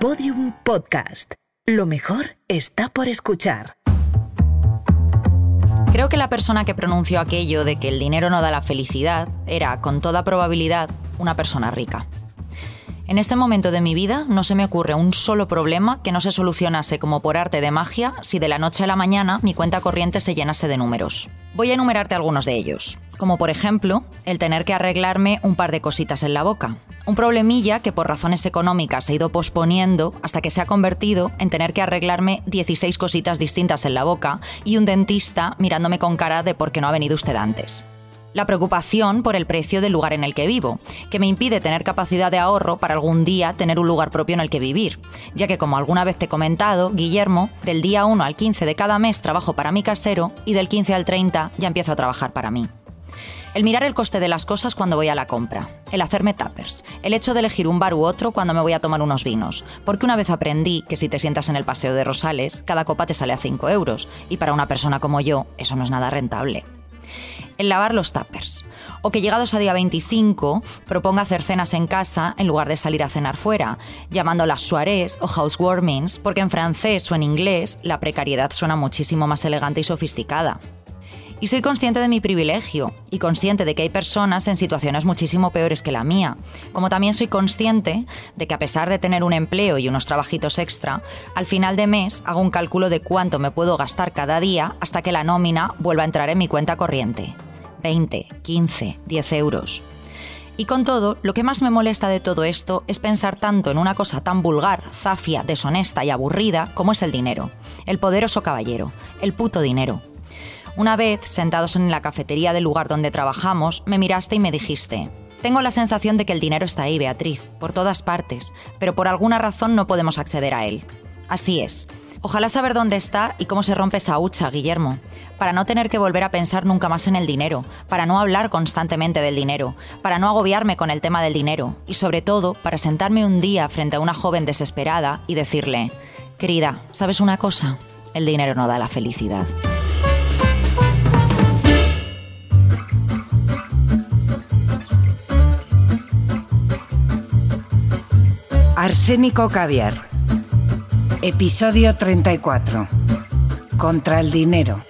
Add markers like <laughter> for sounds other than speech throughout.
Podium Podcast. Lo mejor está por escuchar. Creo que la persona que pronunció aquello de que el dinero no da la felicidad era, con toda probabilidad, una persona rica. En este momento de mi vida no se me ocurre un solo problema que no se solucionase como por arte de magia si de la noche a la mañana mi cuenta corriente se llenase de números. Voy a enumerarte algunos de ellos, como por ejemplo el tener que arreglarme un par de cositas en la boca. Un problemilla que por razones económicas he ido posponiendo hasta que se ha convertido en tener que arreglarme 16 cositas distintas en la boca y un dentista mirándome con cara de por qué no ha venido usted antes. La preocupación por el precio del lugar en el que vivo, que me impide tener capacidad de ahorro para algún día tener un lugar propio en el que vivir, ya que como alguna vez te he comentado, Guillermo, del día 1 al 15 de cada mes trabajo para mi casero y del 15 al 30 ya empiezo a trabajar para mí. El mirar el coste de las cosas cuando voy a la compra, el hacerme tappers, el hecho de elegir un bar u otro cuando me voy a tomar unos vinos, porque una vez aprendí que si te sientas en el Paseo de Rosales, cada copa te sale a 5 euros, y para una persona como yo eso no es nada rentable el lavar los tuppers. O que llegados a día 25 proponga hacer cenas en casa en lugar de salir a cenar fuera, llamándolas soirées o housewarmings, porque en francés o en inglés la precariedad suena muchísimo más elegante y sofisticada. Y soy consciente de mi privilegio y consciente de que hay personas en situaciones muchísimo peores que la mía. Como también soy consciente de que a pesar de tener un empleo y unos trabajitos extra, al final de mes hago un cálculo de cuánto me puedo gastar cada día hasta que la nómina vuelva a entrar en mi cuenta corriente. 20, 15, 10 euros. Y con todo, lo que más me molesta de todo esto es pensar tanto en una cosa tan vulgar, zafia, deshonesta y aburrida como es el dinero. El poderoso caballero, el puto dinero. Una vez, sentados en la cafetería del lugar donde trabajamos, me miraste y me dijiste, tengo la sensación de que el dinero está ahí, Beatriz, por todas partes, pero por alguna razón no podemos acceder a él. Así es. Ojalá saber dónde está y cómo se rompe esa hucha, Guillermo para no tener que volver a pensar nunca más en el dinero, para no hablar constantemente del dinero, para no agobiarme con el tema del dinero y sobre todo para sentarme un día frente a una joven desesperada y decirle, querida, ¿sabes una cosa? El dinero no da la felicidad. Arsénico Caviar. Episodio 34. Contra el dinero.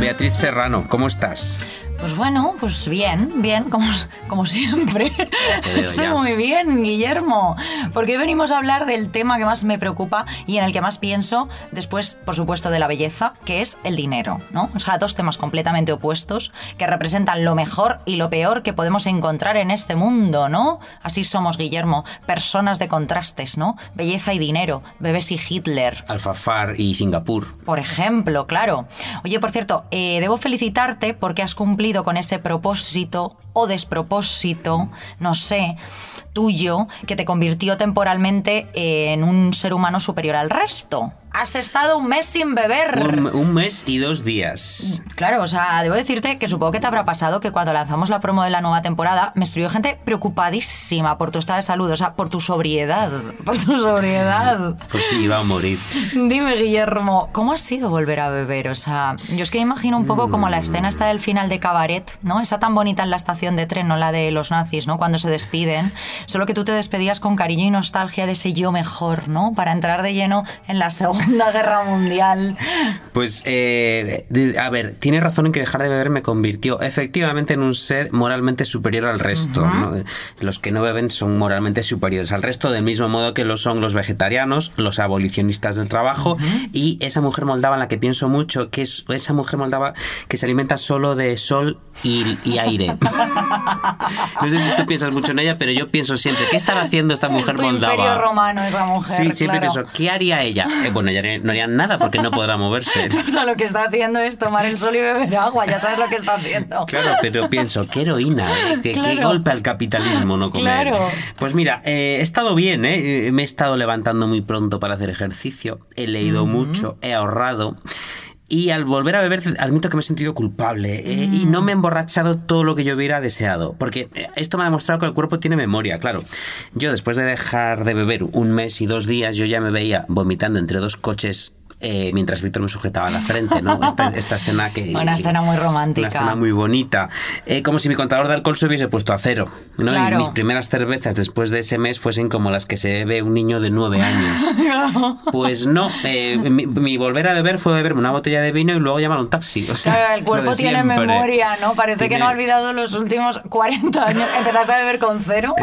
Beatriz Serrano, ¿cómo estás? Pues bueno, pues bien, bien, como, como siempre. <laughs> Estoy muy bien, Guillermo. Porque hoy venimos a hablar del tema que más me preocupa y en el que más pienso, después, por supuesto, de la belleza, que es el dinero, ¿no? O sea, dos temas completamente opuestos que representan lo mejor y lo peor que podemos encontrar en este mundo, ¿no? Así somos, Guillermo, personas de contrastes, ¿no? Belleza y dinero, bebés y Hitler. Alfafar y Singapur. Por ejemplo, claro. Oye, por cierto, eh, debo felicitarte porque has cumplido con ese propósito o despropósito, no sé, tuyo, que te convirtió temporalmente en un ser humano superior al resto. Has estado un mes sin beber. Un, mes y dos días. Claro, o sea, debo decirte que supongo que te habrá pasado que cuando lanzamos la promo de la nueva temporada me escribió gente preocupadísima por tu estado de salud, o sea, por tu sobriedad. <laughs> Por tu sobriedad. pues sí, iba a morir. Dime, Guillermo, ¿cómo ha sido volver a beber? O sea, yo es que imagino un poco como la escena esta del final de Cabaret, ¿no? Esa tan bonita en la estación de tren, no la de los nazis, ¿no? Cuando se despiden. Solo que tú te despedías con cariño y nostalgia de ese yo mejor, ¿no? Para entrar de lleno en la segunda <laughs> Guerra Mundial. Pues, eh, a ver, tiene razón en que dejar de beber me convirtió efectivamente en un ser moralmente superior al resto. Los que no beben son moralmente superiores al resto, del mismo modo que lo son los vegetarianos, los abolicionistas del trabajo y esa mujer moldava en la que pienso mucho, que es esa mujer moldava que se alimenta solo de sol y, aire. <laughs> no sé si tú piensas mucho en ella, pero yo pienso siempre, ¿qué estará haciendo esta mujer es moldava? Imperio romano esa mujer. Sí, siempre pienso, ¿qué haría ella? Eh, bueno, ella no haría nada porque no podrá moverse. <laughs> o sea, lo que está haciendo es tomar el sol y beber agua, ya sabes lo que está haciendo. Claro, pero pienso, qué heroína, ¿eh? qué, golpe al capitalismo no comer. Claro. Pues mira, eh, he estado bien, ¿eh? me he estado levantando muy pronto para hacer ejercicio, he leído mucho, he ahorrado. Y al volver a beber, admito que me he sentido culpable eh, y no me he emborrachado todo lo que yo hubiera deseado. Porque eh, esto me ha demostrado que el cuerpo tiene memoria, claro. Yo después de dejar de beber un mes y dos días, yo ya me veía vomitando entre dos coches eh, mientras Víctor me sujetaba la frente, ¿no? Esta, <laughs> esta escena que... Una que- escena muy romántica. Una escena muy bonita. Eh, como si mi contador de alcohol se hubiese puesto a cero, ¿no? Claro. Y mis primeras cervezas después de ese mes fuesen como las que se bebe un niño de nueve años. <laughs> Pues no, eh, mi, mi volver a beber fue beberme una botella de vino y luego llamar a un taxi. O sea, Claro, el cuerpo tiene memoria, ¿no? Parece que Tiene- no ha olvidado los últimos 40 años. Empezaste a beber con cero.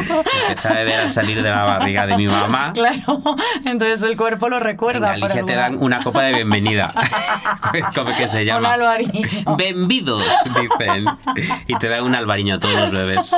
Empecé a beber al salir de la barriga de mi mamá. <laughs> Claro, entonces el cuerpo lo En recuerda. por Galicia te dan una copa de bienvenida. <laughs> ¿Cómo que se Un llama? albariño. Benvidos, dicen. Y te dan un albariño a todos los bebés.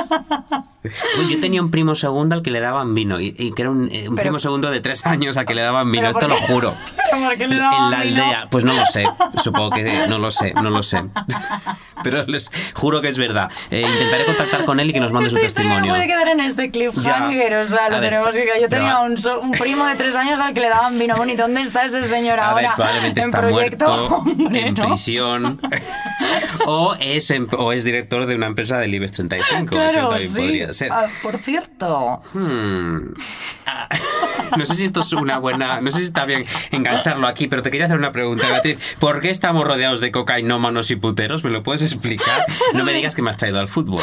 Yo tenía un primo segundo al que le daban vino. Y, y que era un, eh, un Pero- primo segundo de tres años al que le daban vino. ¿Pero Esto lo juro. <laughs> ¿Por qué le daban en la vino? aldea. Pues no lo sé. Supongo que no lo sé, no lo sé. <laughs> Pero les juro que es verdad. Eh, intentaré contactar con él y que nos mande su Esta no testimonio. puede quedar en este cliffhanger, Ya. o sea, lo ver, tenemos que... Yo tenía un, so- un primo de tres años al que le daban vino bonito. ¿Dónde está ese señor A ahora? probablemente en está proyecto, muerto, <laughs> hombre, en ¿no? prisión, <laughs> o es, em- o es director de una empresa del IBEX 35. Eso también sí. podría ser. Ah, por cierto, Hmm. Ah, <laughs> No sé si esto es una buena. No sé si está bien engancharlo aquí, pero te quería hacer una pregunta, Beatriz. ¿Por qué estamos rodeados de cocainómanos y puteros? ¿Me lo puedes explicar? No me digas que me has traído al fútbol.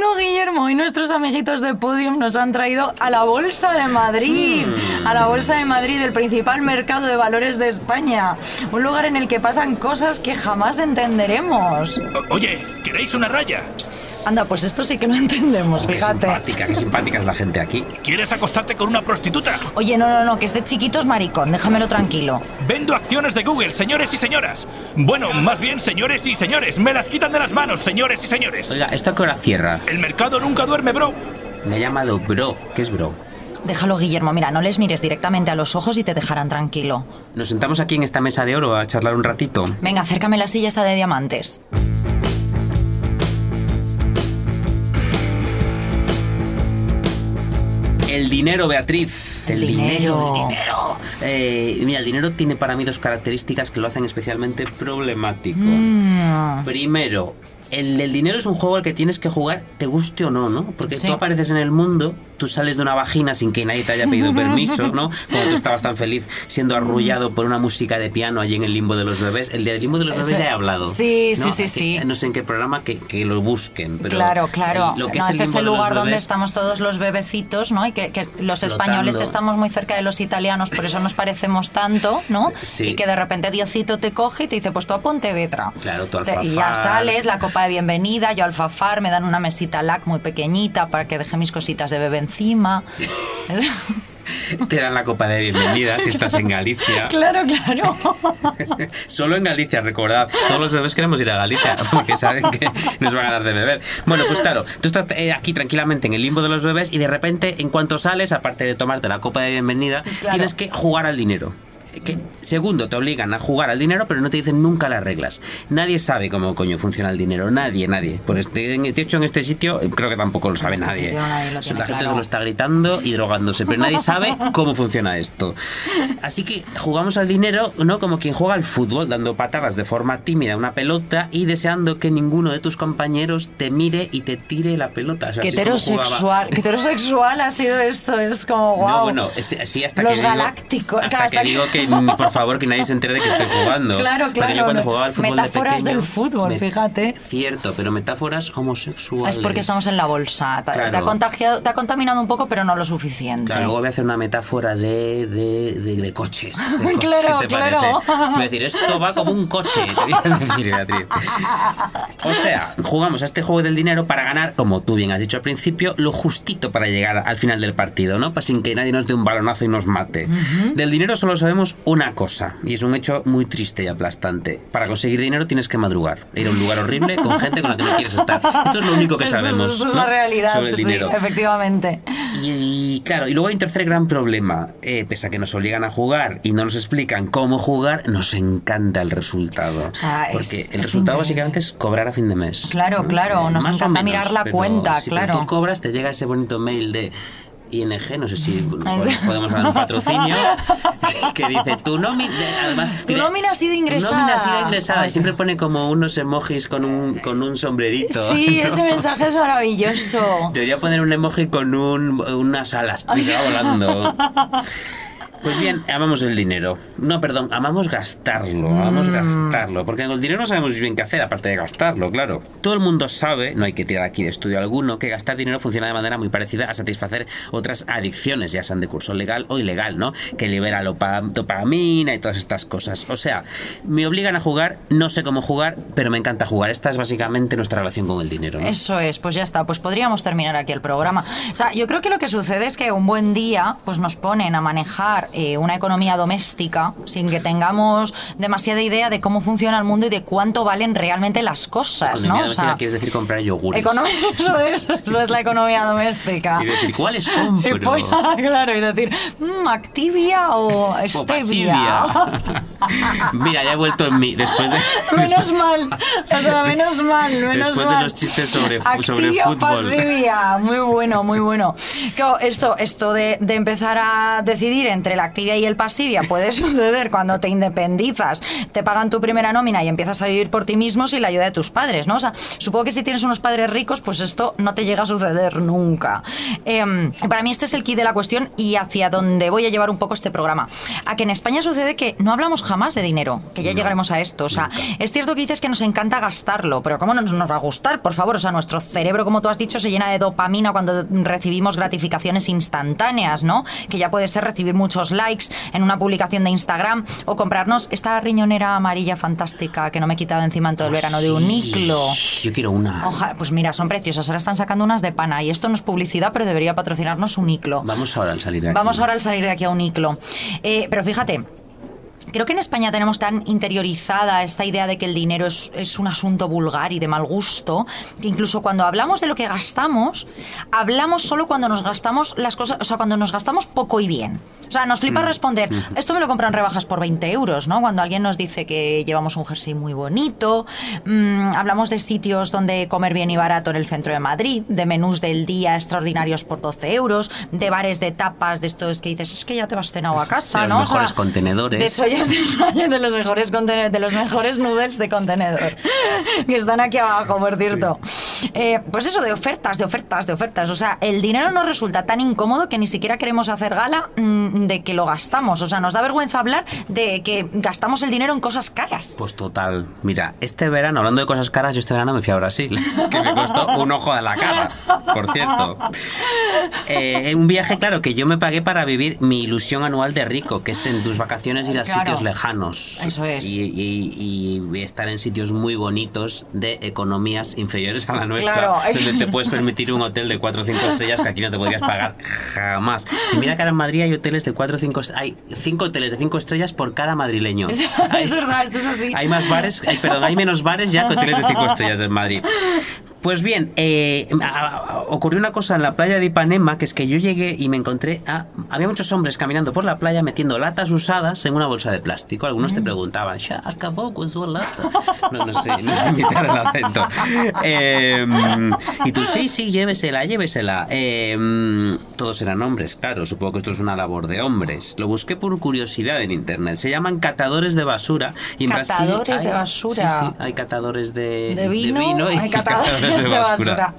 no, Guillermo, y nuestros amiguitos de Podium nos han traído a la Bolsa de Madrid, Hmm. a la Bolsa de Madrid, el principal mercado de valores de España, un lugar en el que pasan cosas que jamás entenderemos. O- Oye, ¿queréis una raya? Anda, pues esto sí que no entendemos, Qué fíjate. simpática, qué simpática es la gente aquí. ¿Quieres acostarte con una prostituta? Oye, no, no, no, que este chiquito es maricón, déjamelo tranquilo. Vendo acciones de Google, señores y señoras. Bueno, más bien, señores y señores. Me las quitan de las manos, señores y señores. Oiga, ¿esto a qué hora cierra? El mercado nunca duerme, bro. Me ha llamado bro. ¿Qué es bro? Déjalo, Guillermo, mira, no les mires directamente a los ojos y te dejarán tranquilo. Nos sentamos aquí en esta mesa de oro a charlar un ratito. Venga, acércame la silla esa de diamantes. El dinero, Beatriz. El dinero. El dinero. Eh, mira, el dinero tiene para mí dos características que lo hacen especialmente problemático. Mm. Primero, el del dinero es un juego al que tienes que jugar, te guste o no, ¿no? Porque Sí. tú apareces en el mundo, tú sales de una vagina sin que nadie te haya pedido <laughs> permiso, ¿no? Cuando tú estabas tan feliz siendo arrullado por una música de piano allí en el limbo de los bebés. El del limbo de los bebés ya he hablado. Sí, sí, ¿no? sí, sí. No sé en qué programa que, que lo busquen. Pero claro, claro. el- lo que no, es el ese es el lugar donde estamos todos los bebecitos, ¿no? Y que, que los Flotando. españoles estamos muy cerca de los italianos, por eso nos parecemos tanto, ¿no? Sí. Y que de repente Diosito te coge y te dice, pues tú a Pontevedra. Claro, tú Te- Y ya sales, la copa de bienvenida, yo alfafar, me dan una mesita lac muy pequeñita para que deje mis cositas de bebé encima. <laughs> Te dan la copa de bienvenida si estás en Galicia. <laughs> claro, claro. <laughs> Solo en Galicia, recordad. Todos los bebés queremos ir a Galicia porque saben que nos van a dar de beber. Bueno, pues claro, tú estás eh, aquí tranquilamente en el limbo de los bebés y de repente, en cuanto sales, aparte de tomarte la copa de bienvenida, Claro. tienes que jugar al dinero. Que, segundo, te obligan a jugar al dinero, pero no te dicen nunca las reglas. Nadie sabe cómo coño funciona el dinero. Nadie, nadie. Este, en- de hecho, en este sitio eh, creo que tampoco lo sabe este nadie. nadie lo la gente claro. solo está gritando y drogándose, pero nadie sabe cómo funciona esto. Así que jugamos al dinero, ¿no? Como quien juega al fútbol, dando patadas de forma tímida a una pelota y deseando que ninguno de tus compañeros te mire y te tire la pelota. O sea, heterosexual, heterosexual ha sido esto, es como wow. No, bueno, sí, hasta Los que digo, galácticos, Hasta que hasta que- digo que, por favor, que nadie se entere de que estoy jugando. Claro, Porque claro, yo cuando jugaba al fútbol metáforas de pequeño, del fútbol, fíjate. Cierto, pero metáforas homosexuales. Es porque estamos en la bolsa. Te, Claro. te ha contagiado, te ha contaminado un poco, pero no lo suficiente. Claro, luego voy a hacer una metáfora de, de, de, de coches. coches, <laughs> Claro, ¿qué te claro. parece? Voy a decir, esto va como un coche. <laughs> O sea, jugamos a este juego del dinero para ganar, como tú bien has dicho al principio, lo justito para llegar al final del partido, ¿no? Pues sin que nadie nos dé un balonazo y nos mate. Del dinero solo sabemos una cosa, y es un hecho muy triste y aplastante. Para conseguir dinero tienes que madrugar, ir a un lugar horrible con gente con la que no quieres estar. Esto es lo único que sabemos. Esto es ¿no? la realidad, sobre el sí, dinero. efectivamente. Y, y, claro, y luego hay un tercer gran problema. Eh, pese a que nos obligan a jugar y no nos explican cómo jugar, nos encanta el resultado. O sea, Porque es- el es resultado increíble. básicamente es cobrar a fin de mes. Claro, claro, nos más o encanta menos, mirar la pero cuenta, sí, pero claro. Tú cobras, te llega ese bonito mail de ING, no sé si <laughs> podemos dar un <laughs> patrocinio, <laughs> que dice tu nómina, además... Tu nómina ha sido tu ingresada. nómina ha sido ingresada. Y siempre pone como unos emojis con un, con un sombrerito. Sí, ¿no? ese mensaje es maravilloso. Debería poner un emoji con un, unas alas volando. Pues bien, amamos el dinero. No, perdón, amamos gastarlo. Amamos gastarlo. Porque con el dinero no sabemos bien qué hacer, aparte de gastarlo, claro. Todo el mundo sabe, no hay que tirar aquí de estudio alguno, que gastar dinero funciona de manera muy parecida a satisfacer otras adicciones, ya sean de curso legal o ilegal, ¿no? Que libera dopamina y todas estas cosas. O sea, me obligan a jugar, no sé cómo jugar, pero me encanta jugar. Esta es básicamente nuestra relación con el dinero. ¿no? Eso es, pues ya está, pues podríamos terminar aquí el programa. O sea, yo creo que lo que sucede es que un buen día pues nos ponen a manejar eh, una economía doméstica sin que tengamos demasiada idea de cómo funciona el mundo y de cuánto valen realmente las cosas, Economía ¿no? O sea, quieres decir comprar yogures. econo- <laughs> eso es, eso es la economía doméstica. Y decir, ¿cuáles Y compro? <laughs> pues, claro, y decir, "Mm, Activia o <laughs> Stevia. Mira, ya he vuelto en mí. Después de, Menos mal, o sea, menos mal, menos Después de los chistes sobre sobre fútbol. pasivia, muy bueno, muy bueno. Claro, esto, esto de, de empezar a decidir entre la activia y el pasivia puede <laughs> suceder cuando te independizas, te pagan tu primera nómina y empiezas a vivir por ti mismo sin la ayuda de tus padres, ¿no? O sea, supongo que si tienes unos padres ricos, pues esto no te llega a suceder nunca. Em, para mí este es el kit de la cuestión y hacia donde voy a llevar un poco este programa. A que en España sucede que no hablamos jamás de dinero, que ya llegaremos a esto. O sea, es cierto que dices que nos encanta gastarlo, pero ¿cómo no nos, nos va a gustar? Por favor, o sea, nuestro cerebro, como tú has dicho, se llena de dopamina cuando recibimos gratificaciones instantáneas, ¿no? Que ya puede ser recibir muchos likes en una publicación de Instagram o comprarnos esta riñonera amarilla fantástica que no me he quitado encima en todo el verano de un niclo. Yo quiero una. Ojalá, pues mira, son preciosas. Ahora están sacando unas de pana y esto no es publicidad, pero debería patrocinarnos un iclo. Vamos ahora al salir de aquí. Vamos ahora al salir de aquí a un iclo. Eh, pero fíjate. Creo que en España tenemos tan interiorizada esta idea de que el dinero es, es un asunto vulgar y de mal gusto, que incluso cuando hablamos de lo que gastamos, hablamos solo cuando nos gastamos las cosas, o sea, cuando nos gastamos poco y bien. O sea, nos flipa responder, esto me lo compran rebajas por 20 euros, ¿no? Cuando alguien nos dice que llevamos un jersey muy bonito, mm, hablamos de sitios donde comer bien y barato en el centro de Madrid, de menús del día extraordinarios por 12 euros, de bares de tapas, de estos que dices, es que ya te vas cenado a <laughs> casa, De los ¿no? mejores contenedores. De sollas de de los mejores contene- de los mejores noodles de contenedor. <laughs> que están aquí abajo, por cierto. Eh, pues eso, de ofertas, de ofertas, de ofertas. O sea, el dinero nos resulta tan incómodo que ni siquiera queremos hacer gala mm, de que lo gastamos. O sea, nos da vergüenza hablar de que gastamos el dinero en cosas caras. Pues total. Mira, este verano, hablando de cosas caras, yo este verano me fui a Brasil, <laughs> que me costó un ojo de la cara, por cierto. Eh, un viaje, claro, que yo me pagué para vivir mi ilusión anual de rico, que es en tus vacaciones ir a Claro. sitios lejanos. Eso es. Y, y- y estar en sitios muy bonitos de economías inferiores a la nuestra, Claro, donde te <laughs> puedes permitir un hotel de 4 o 5 estrellas que aquí no te podrías pagar jamás. Y mira que ahora en Madrid hay hoteles de 4 o 5 hay 5 hoteles de 5 estrellas por cada madrileño. Es, Hay- es verdad, esto es así. hay más bares, perdón, hay menos bares ya que hoteles de 5 estrellas en Madrid. <laughs> Pues bien, eh, ocurrió una cosa en la playa de Ipanema, que es que yo llegué y me encontré a... Había muchos hombres caminando por la playa metiendo latas usadas en una bolsa de plástico. Algunos te preguntaban, "Xa, acabó con su lata?". <laughs> No, no sé, no sé imitar el acento. Eh, y tú, sí, sí, llévesela, llévesela. Eh, todos eran hombres, claro, supongo que esto es una labor de hombres. Lo busqué por curiosidad en internet. Se llaman catadores de basura. Y en Brasil Catadores de hay- basura. Sí, sí, hay catadores de, De vino, y hay <laughs> catadores de basura.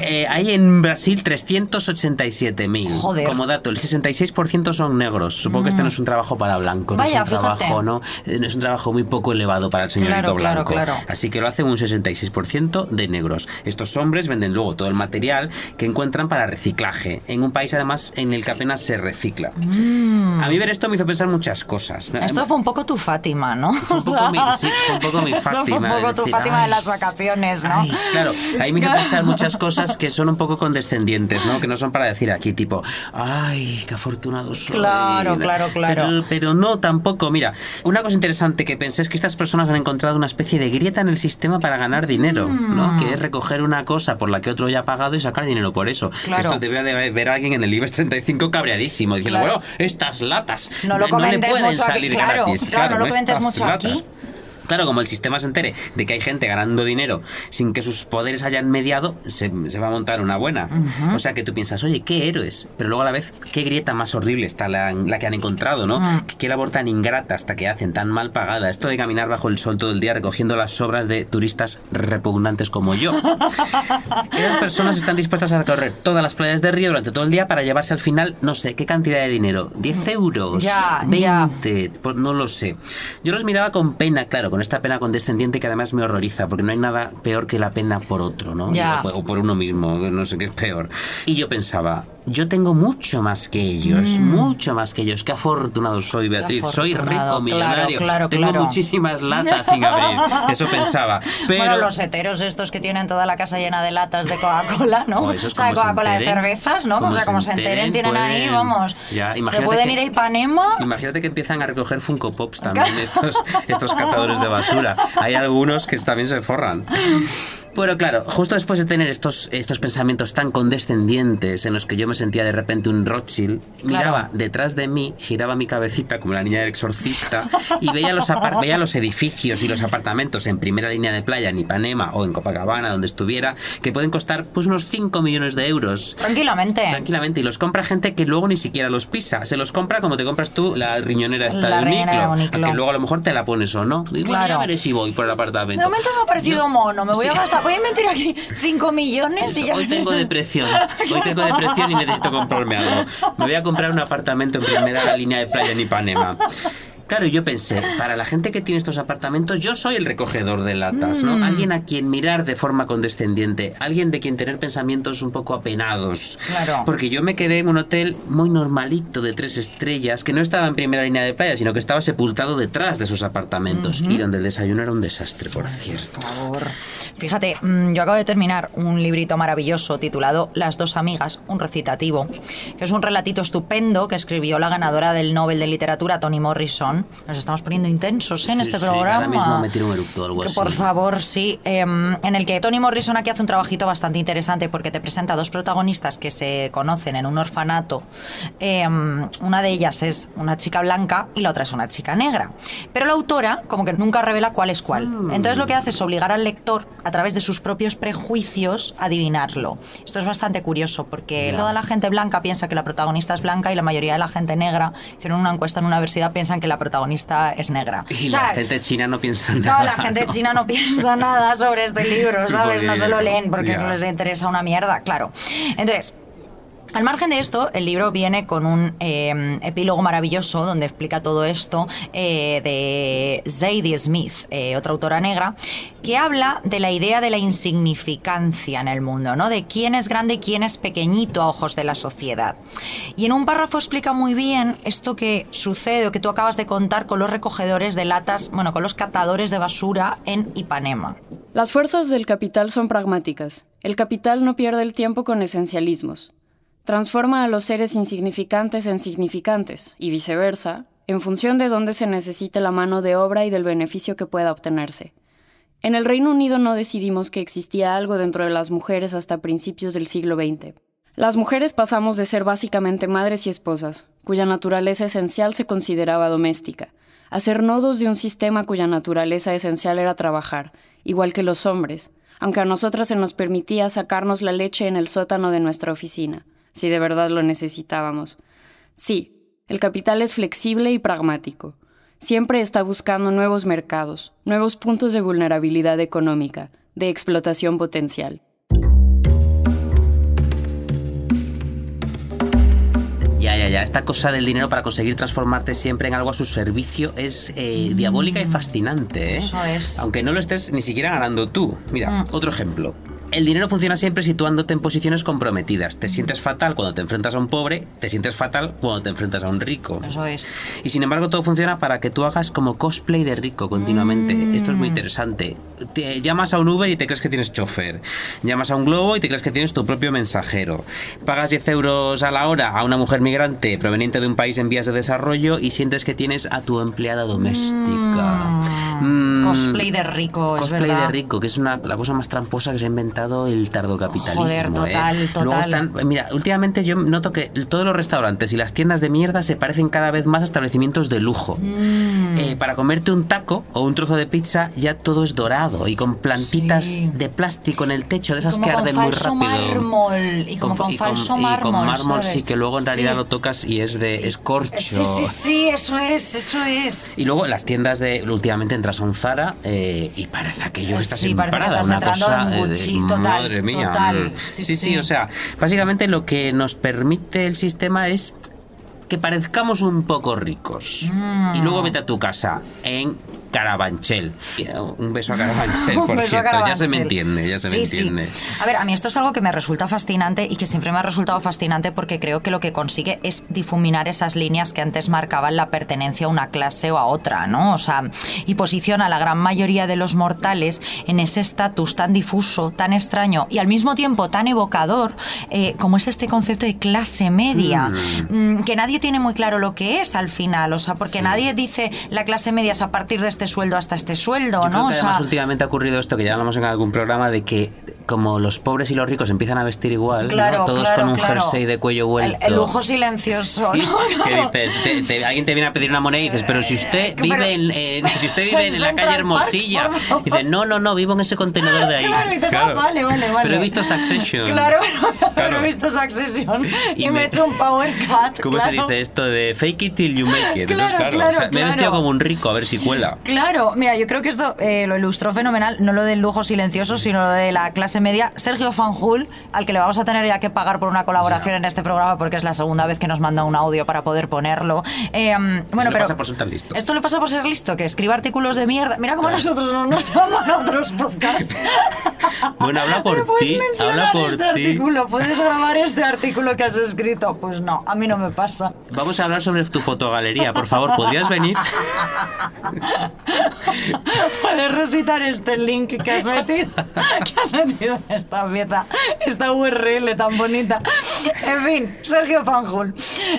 Eh, hay en Brasil 387.000. Joder. Como dato, el 66% son negros. Supongo que este no es un trabajo para blancos. Vaya, no es un fíjate. trabajo, ¿no? Eh, no es un trabajo muy poco elevado para el señorito Claro, claro, blanco. claro. Así que lo hacen un 66% de negros. Estos hombres venden luego todo el material que encuentran para reciclaje. En un país, además, en el que apenas se recicla. A mí ver esto me hizo pensar muchas cosas. Mm. Esto fue un poco tu Fátima, ¿no? Fue un poco mi, sí, fue un poco mi <laughs> Esto fue Fátima. un de poco tu decir, Fátima de "Ay, las vacaciones, ¿no? ay, claro, ahí me hizo pensar muchas cosas que son un poco condescendientes, ¿no? Que no son para decir aquí, tipo, ay, qué afortunado soy. Claro, claro, claro. Pero, pero no, tampoco. Mira, una cosa interesante que pensé es que estas personas han encontrado una especie de grieta en el sistema para ganar dinero, Mm. ¿no? Que es recoger una cosa por la que otro ya ha pagado y sacar dinero por eso. Claro. Esto debe de ver a alguien en el IBEX 35 cabreadísimo, diciendo, Claro. bueno, estas latas No lo le pueden mucho aquí, salir claro, gratis. claro, no lo comentes mucho aquí. latas. Claro, como el sistema se entere de que hay gente ganando dinero sin que sus poderes hayan mediado, se, se va a montar una buena. O sea que tú piensas, oye, qué héroes, pero luego a la vez, qué grieta más horrible está la, la que han encontrado, ¿no? Mm. Qué labor tan ingrata hasta que hacen, tan mal pagada. Esto de caminar bajo el sol todo el día recogiendo las sobras de turistas repugnantes como yo. <laughs> Esas personas están dispuestas a recorrer todas las playas de Río durante todo el día para llevarse al final, no sé, ¿qué cantidad de dinero? ¿10 euros? Ya, ¿20? ya. Pues no lo sé. Yo los miraba con pena, claro, con esta pena condescendiente que además me horroriza, porque no hay nada peor que la pena por otro, ¿no? Ya. O por uno mismo, no sé qué es peor. Y yo pensaba, yo tengo mucho más que ellos, mucho más que ellos. Qué afortunado soy, Beatriz. Soy Mm. rico, millonario. claro, tengo claro. muchísimas <laughs> latas sin abrir. Eso pensaba. Pero Bueno, los heteros estos que tienen toda la casa llena de latas de Coca-Cola, ¿no? Esos o sea, se Coca-Cola de cervezas, ¿no? o sea, se como se enteren, enteren, tienen ahí, vamos. Ya, se pueden que- ir a Ipanema. Imagínate que empiezan a recoger Funko Pops <laughs> también estos, estos catadores de basura. Hay algunos que también se forran. Bueno, claro, justo después de tener estos, estos pensamientos tan condescendientes en los que yo me sentía de repente un Rothschild, miraba detrás de mí, giraba mi cabecita como la niña del exorcista y veía los, veía los edificios y los apartamentos en primera línea de playa en Ipanema o en Copacabana, donde estuviera, que pueden costar pues unos 5 millones de euros. Tranquilamente. Tranquilamente, y los compra gente que luego ni siquiera los pisa. Se los compra como te compras tú la riñonera esta La de riñonera Uniclo. Que luego a lo mejor te la pones o no. Y bueno, Claro. ya veré si voy por el apartamento. De momento me ha parecido mono, me voy a Sí. gastar, voy a meter aquí 5 millones y ya. Hoy tengo depresión. <laughs> Hoy tengo depresión y necesito comprarme algo. Me voy a comprar un apartamento en primera línea de playa en Ipanema. Claro, yo pensé, para la gente que tiene estos apartamentos, yo soy el recogedor de latas, Mm. ¿no? Alguien a quien mirar de forma condescendiente, alguien de quien tener pensamientos un poco apenados. Claro. Porque yo me quedé en un hotel muy normalito de tres estrellas, que no estaba en primera línea de playa, sino que estaba sepultado detrás de sus apartamentos y donde el desayuno era un desastre, por cierto. Por favor. Fíjate, mm, yo acabo de terminar un librito maravilloso titulado Las dos amigas, un recitativo, que es un relatito estupendo que escribió la ganadora del Nobel de Literatura, Toni Morrison. Nos estamos poniendo intensos ¿eh? en Sí, este sí, programa. ahora mismo me tiro un eructo algo Que así. por favor, sí. em, en el que Toni Morrison aquí hace un trabajito bastante interesante porque te presenta dos protagonistas que se conocen en un orfanato. Em, una de ellas es una chica blanca y la otra es una chica negra. Pero la autora como que nunca revela cuál es cuál. Mm. Entonces lo que hace es obligar al lector a través de sus propios prejuicios a adivinarlo. Esto es bastante curioso porque toda la gente blanca piensa que la protagonista es blanca y la mayoría de la gente negra, hicieron una encuesta en una universidad, piensan que la protagonista es negra. Y O sea, la gente china no piensa nada. no, la gente china no piensa nada sobre este libro, ¿sabes? No se lo leen porque no les interesa una mierda, claro. Entonces, al margen de esto, el libro viene con un eh, epílogo maravilloso donde explica todo esto eh, de Zadie Smith, eh, otra autora negra, que habla de la idea de la insignificancia en el mundo, ¿no? De quién es grande y quién es pequeñito a ojos de la sociedad. Y en un párrafo explica muy bien esto que sucede o que tú acabas de contar con los recogedores de latas, bueno, con los catadores de basura en Ipanema. Las fuerzas del capital son pragmáticas. El capital no pierde el tiempo con esencialismos. Transforma a los seres insignificantes en significantes, y viceversa, en función de dónde se necesite la mano de obra y del beneficio que pueda obtenerse. En el Reino Unido no decidimos que existía algo dentro de las mujeres hasta principios del siglo XX. Las mujeres pasamos de ser básicamente madres y esposas, cuya naturaleza esencial se consideraba doméstica, a ser nodos de un sistema cuya naturaleza esencial era trabajar, igual que los hombres, aunque a nosotras se nos permitía sacarnos la leche en el sótano de nuestra oficina, si de verdad lo necesitábamos. Sí, el capital es flexible y pragmático. Siempre está buscando nuevos mercados, nuevos puntos de vulnerabilidad económica, de explotación potencial. Ya, ya, ya. Esta cosa del dinero para conseguir transformarte siempre en algo a su servicio es eh, diabólica y fascinante, ¿eh? Eso es. Aunque no lo estés ni siquiera ganando tú. Mira, otro ejemplo. El dinero funciona siempre situándote en posiciones comprometidas. Te sientes fatal cuando te enfrentas a un pobre, te sientes fatal cuando te enfrentas a un rico. Eso es. Y sin embargo todo funciona para que tú hagas como cosplay de rico continuamente. Esto es muy interesante. Te llamas a un Uber y te crees que tienes chofer. Llamas a un Globo y te crees que tienes tu propio mensajero. Pagas 10 euros a la hora a una mujer migrante proveniente de un país en vías de desarrollo y sientes que tienes a tu empleada doméstica. Mm, Cosplay de rico, es Cosplay verdad. de rico, que es una, la cosa más tramposa que se ha inventado el tardocapitalismo. Joder, total, ¿eh? total. Luego están, mira, últimamente yo noto que todos los restaurantes y las tiendas de mierda se parecen cada vez más a establecimientos de lujo. Mm. Eh, para comerte un taco o un trozo de pizza ya todo es dorado y con plantitas Sí. de plástico en el techo, de esas que con arden muy rápido. mármol, y como con y falso y con mármol, mármol, ¿sabes? sí, que luego en realidad Sí. lo tocas y es de escorcho. Sí, sí, sí, eso es, eso es. Y luego las tiendas de. Últimamente entras a un Zara eh, y parece aquello que estás Sí, parece que estás una entrando cosa, en eh, total, Madre mía. total. Mm. Sí, Sí, sí, sí. o sea, básicamente lo que nos permite el sistema es que parezcamos un poco ricos. Mm. Y luego vete a tu casa en Carabanchel. Un beso a Carabanchel, <laughs> por a cierto. Ya se me entiende, ya se me sí. entiende. A ver, a mí esto es algo que me resulta fascinante y que siempre me ha resultado fascinante porque creo que lo que consigue es difuminar esas líneas que antes marcaban la pertenencia a una clase o a otra, ¿no? O sea, y posiciona a la gran mayoría de los mortales en ese estatus tan difuso, tan extraño y al mismo tiempo tan evocador eh, como es este concepto de clase media, Mm, que nadie tiene muy claro lo que es al final, o sea, porque nadie dice la clase media es a partir de este sueldo hasta este sueldo, Yo ¿no? creo O que sea, además últimamente ha ocurrido esto que ya hablamos en algún programa de que como los pobres y los ricos empiezan a vestir igual, ¿no? Claro, todos claro, con un claro. jersey de cuello El- vuelto. el lujo silencioso, Sí, ¿no? <laughs> que dices, te- te- alguien te viene a pedir una moneda y dices, pero si usted Pero- vive en, en- si usted vive en la Central calle Hermosilla, favor. dice, no, no, no, vivo en ese contenedor de ahí. Claro, y dices, ah, vale, vale, vale. Pero he visto Succession. Claro, <laughs> pero he visto Succession y, Y me he hecho un power cut. ¿Cómo se dice esto de fake it till you make it? Entonces, Claro, o sea, me he vestido como un rico, a ver si cuela. Claro, mira, yo creo que esto eh, lo ilustró fenomenal, no lo del lujo silencioso, sino lo de la clase media. Sergio Fanjul, al que le vamos a tener ya que pagar por una colaboración en este programa porque es la segunda vez que nos manda un audio para poder ponerlo. Eh, bueno, le pero pasa por ser tan listo. Esto le pasa por ser listo, que escribe artículos de mierda. Mira cómo nosotros no nos llaman a otros podcasts. <laughs> Bueno, habla por ¿Me puedes ti, habla por este ti. artículo? ¿Puedes grabar este artículo que has escrito? Pues no, a mí no me pasa. Vamos a hablar sobre tu fotogalería, por favor, ¿podrías venir? <laughs> <laughs> Puedes recitar este link que has metido, <laughs> que has metido en esta pieza, esta URL tan bonita. En fin, Sergio Fanjul,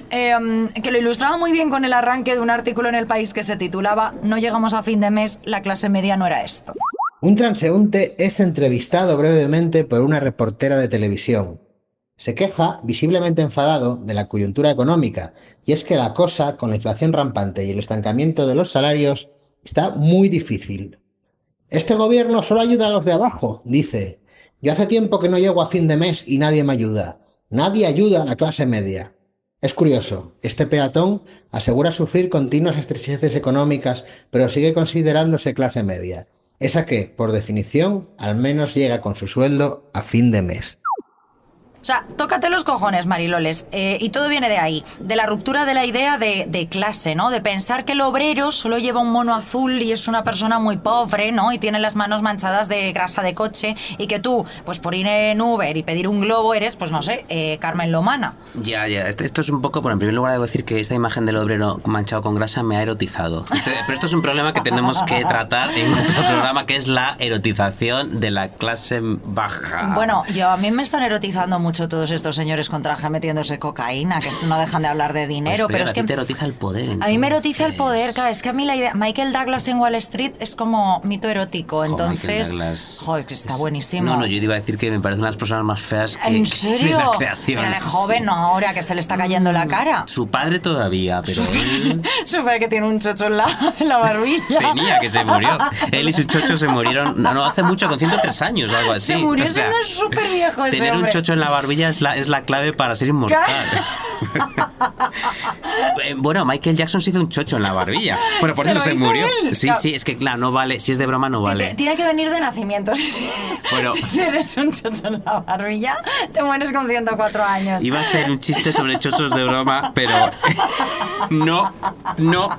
eh, que lo ilustraba muy bien con el arranque de un artículo en El País que se titulaba No llegamos a fin de mes, la clase media no era esto. Un transeúnte es entrevistado brevemente por una reportera de televisión. Se queja, visiblemente enfadado, de la coyuntura económica, y es que la cosa, con la inflación rampante y el estancamiento de los salarios, está muy difícil. Este gobierno solo ayuda a los de abajo, dice. Yo hace tiempo que no llego a fin de mes y nadie me ayuda. Nadie ayuda a la clase media. Es curioso, este peatón asegura sufrir continuas estrecheces económicas, pero sigue considerándose clase media, esa que, por definición, al menos llega con su sueldo a fin de mes. O sea, tócate los cojones, Mariloles. Eh, y todo viene de ahí, de la ruptura de la idea de, de clase, ¿no? De pensar que el obrero solo lleva un mono azul y es una persona muy pobre, ¿no? Y tiene las manos manchadas de grasa de coche y que tú, pues por ir en Uber y pedir un globo, eres, pues no sé, eh, Carmen Lomana. Ya, ya. Esto, esto es un poco, bueno, en primer lugar debo decir que esta imagen del obrero manchado con grasa me ha erotizado. Este- pero esto es un problema que tenemos que tratar en otro <laughs> programa, que es la erotización de la clase baja. Bueno, yo a mí me están erotizando mucho todos estos señores con traje metiéndose cocaína, que no dejan de hablar de dinero, Pues, pero a es ti que... te erotiza el poder. A mí me erotiza el entonces. poder, claro, es que a mí la idea... Michael Douglas en Wall Street es como mito erótico, entonces... Michael Douglas Joder, que está es- buenísimo. No, no, yo iba a decir que me parece una de las personas más feas que, ¿En serio? <laughs> de la creación. Pero de joven, no ahora que se le está cayendo la cara. Su padre todavía, pero él <laughs> Supe que tiene un chocho en la, en la barbilla. tenía que se murió. <laughs> Él y su chocho se murieron, no, no, hace mucho, con 103 años o algo así. Se murió O sea, siendo súper viejo ese Tener un hombre. chocho en la barbilla es la, es la clave para ser inmortal. <laughs> Eh, bueno, Michael Jackson se hizo un chocho en la barbilla. Pero por ¿Se eso se hizo murió. él? Sí, sí, es que claro, no vale. Si es de broma, no vale. Tiene que venir de nacimiento. <laughs> Bueno. <laughs> Si tienes un chocho en la barbilla, te mueres con 104 años. Iba a hacer un chiste sobre chochos de broma, pero no, no,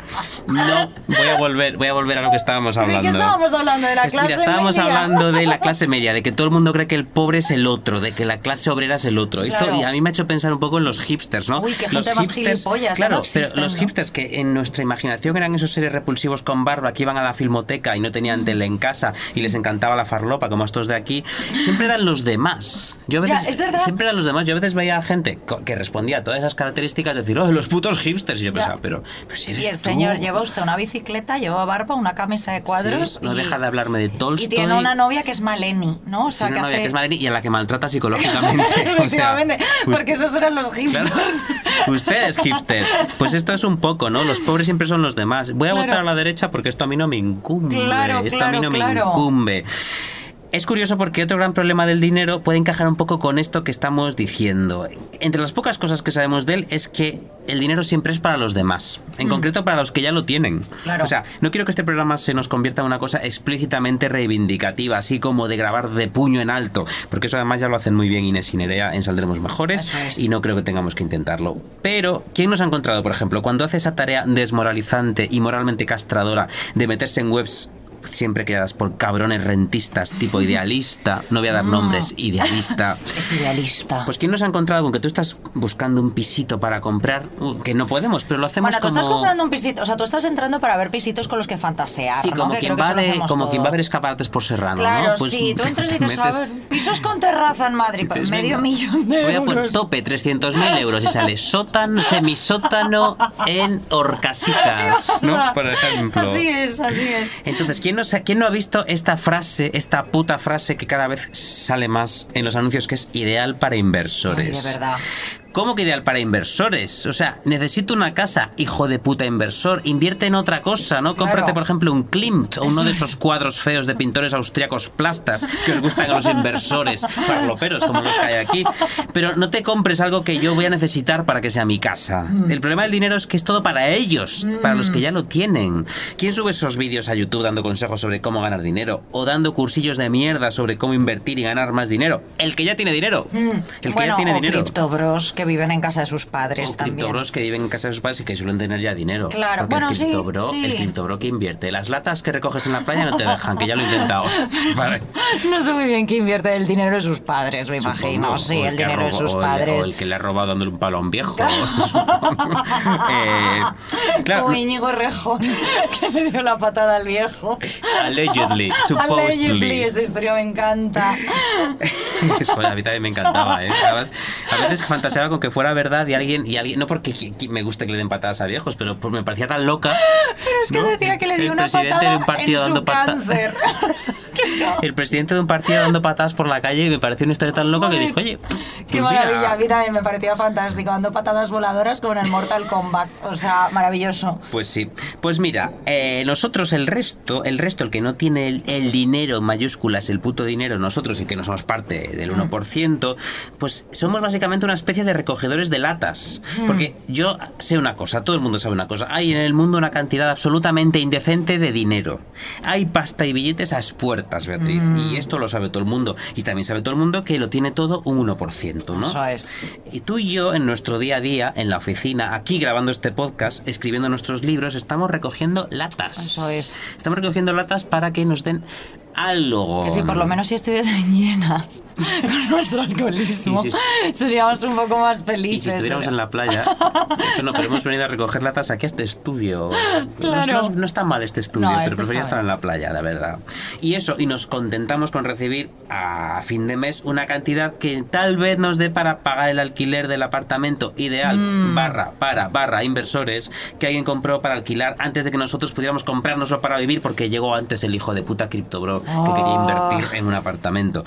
no. Voy a volver, voy a volver a lo que estábamos ¿De hablando. qué estábamos hablando? ¿De la clase Mira, estábamos media? hablando de la clase media, de que todo el mundo cree que el pobre es el otro, de que la clase obrera es el otro. Esto Claro. y a mí me ha hecho pensar un poco en los hipsters, ¿no? Uy, qué los gente más gilipollas, claro, no existen, pero los ¿no? hipsters que en nuestra imaginación eran esos seres repulsivos con barba que iban a la filmoteca y no tenían tele en casa y les encantaba la farlopa como estos de aquí, siempre eran los demás. Yo a Ya, veces es siempre eran los demás. Yo a veces veía gente co- que respondía a todas esas características, decir, oh, los putos hipsters. Y yo pensaba, pero, pero si eres Y el tú. señor lleva usted una bicicleta, lleva barba, una camisa de cuadros. Sí, no y- deja de hablarme de Tolstoy. Y tiene una novia que es Maleni, ¿no? O sea, Tiene que una novia que es Maleni y a la que maltrata psicológicamente. <laughs> <laughs> <laughs> O sea, Efectivamente, porque esos eran los hipsters. Usted es hipster. Pues esto es un poco, ¿no? Los pobres siempre son los demás. Voy a Claro. votar a la derecha porque esto a mí no me incumbe. Claro, esto a mí no me incumbe. Es curioso porque otro gran problema del dinero puede encajar un poco con esto que estamos diciendo. Entre las pocas cosas que sabemos de él es que el dinero siempre es para los demás, en concreto para los que ya lo tienen. Mm. Claro. O sea, no quiero que este programa se nos convierta en una cosa explícitamente reivindicativa, así como de grabar de puño en alto, porque eso además ya lo hacen muy bien Inés y Nerea en Saldremos Mejores es. y no creo que tengamos que intentarlo. Pero, ¿quién nos ha encontrado, por ejemplo, cuando hace esa tarea desmoralizante y moralmente castradora de meterse en webs siempre creadas por cabrones rentistas tipo idealista, no voy a dar nombres, idealista. <laughs> Es idealista. Pues ¿quién nos ha encontrado con que tú estás buscando un pisito para comprar? Uh, que no podemos, pero lo hacemos bueno, tú como... estás comprando un pisito, o sea, tú estás entrando para ver pisitos con los que fantasear, Sí, como, quien va, de, como quien va a ver escaparates por Serrano, Claro, ¿no? Pues sí, tú <laughs> entras y te dices, a metes- ver, pisos con terraza en Madrid, Dices, medio venga, millón de Voy a poner euros. tope 300.000 euros y sale <laughs> sótano, semisótano en Orcasitas, ¿no? Por ejemplo. Así es, así es. Entonces, ¿quién ¿quién no ha visto esta frase, esta puta frase que cada vez sale más en los anuncios que es ideal para inversores? Ay, de verdad. ¿Cómo que ideal para inversores? O sea, necesito una casa, hijo de puta inversor. Invierte en otra cosa, ¿no? Cómprate, por ejemplo, un Klimt o uno de esos cuadros feos de pintores austriacos plastas que os gustan a los inversores farloperos, como los que hay aquí. Pero no te compres algo que yo voy a necesitar para que sea mi casa. El problema del dinero es que es todo para ellos, para los que ya lo tienen. ¿Quién sube esos vídeos a YouTube dando consejos sobre cómo ganar dinero? O dando cursillos de mierda sobre cómo invertir y ganar más dinero. El que ya tiene dinero. El que bueno, ya tiene o dinero. criptobros que viven en casa de sus padres O también. criptobros que viven en casa de sus padres y que suelen tener ya dinero. Claro, Porque bueno, el sí, criptobro, sí. el criptobro que invierte. Las latas que recoges en la playa no te dejan, que ya lo he intentado. <laughs> Vale. No sé muy bien qué invierte el dinero de sus padres, me Supongo. imagino. Sí, el que ha dinero de sus o el- padres. O el que le ha robado dándole un palo a un viejo. <laughs> Eh, claro, Como Íñigo Rejón, <laughs> que le dio la patada al viejo. allegedly, Allegedly, supposedly. esa historia me encanta. Joder, a mí también me encantaba, ¿eh? A veces fantaseaba con que fuera verdad y alguien, y alguien no porque me guste que le den patadas a viejos, pero pues me parecía tan loca. Pero <laughs> es que ¿no? decía que le dio una patada de un partido en dando su pata- cáncer. <laughs> El presidente de un partido dando patadas por la calle y me pareció una historia tan loca que dije, oye, Qué pues maravilla, mira, a mí también me parecía fantástico, dando patadas voladoras como en el Mortal Kombat. O sea, maravilloso. Pues sí. Pues mira, eh, nosotros el resto, el resto, el que no tiene el, el dinero en mayúsculas, el puto dinero, nosotros y que no somos parte del Mm. 1%, pues somos básicamente una especie de recogedores de latas. Mm. Porque yo sé una cosa, todo el mundo sabe una cosa. Hay en el mundo una cantidad absolutamente indecente de dinero. Hay pasta y billetes a Beatriz. Mm. Y esto lo sabe todo el mundo. Y también sabe todo el mundo que lo tiene todo un 1%, ¿no? Eso es. Y tú y yo, en nuestro día a día, en la oficina, aquí grabando este podcast, escribiendo nuestros libros, estamos recogiendo latas. Eso es. Estamos recogiendo latas para que nos den algo. Que si por lo menos si estuviesen llenas <laughs> con nuestro alcoholismo, Y si- seríamos un poco más Y felices. si estuviéramos en la playa, no, pero hemos venido a recoger latas aquí a este estudio. Claro. No, no- no está mal este estudio, pero este prefería estar bien. en la playa, la verdad. Y eso, y nos contentamos con recibir a fin de mes una cantidad que tal vez nos dé para pagar el alquiler del apartamento ideal, Mm. barra, para, barra, inversores, que alguien compró para alquilar antes de que nosotros pudiéramos comprárnoslo para vivir porque llegó antes el hijo de puta criptobro que quería Ah. invertir en un apartamento.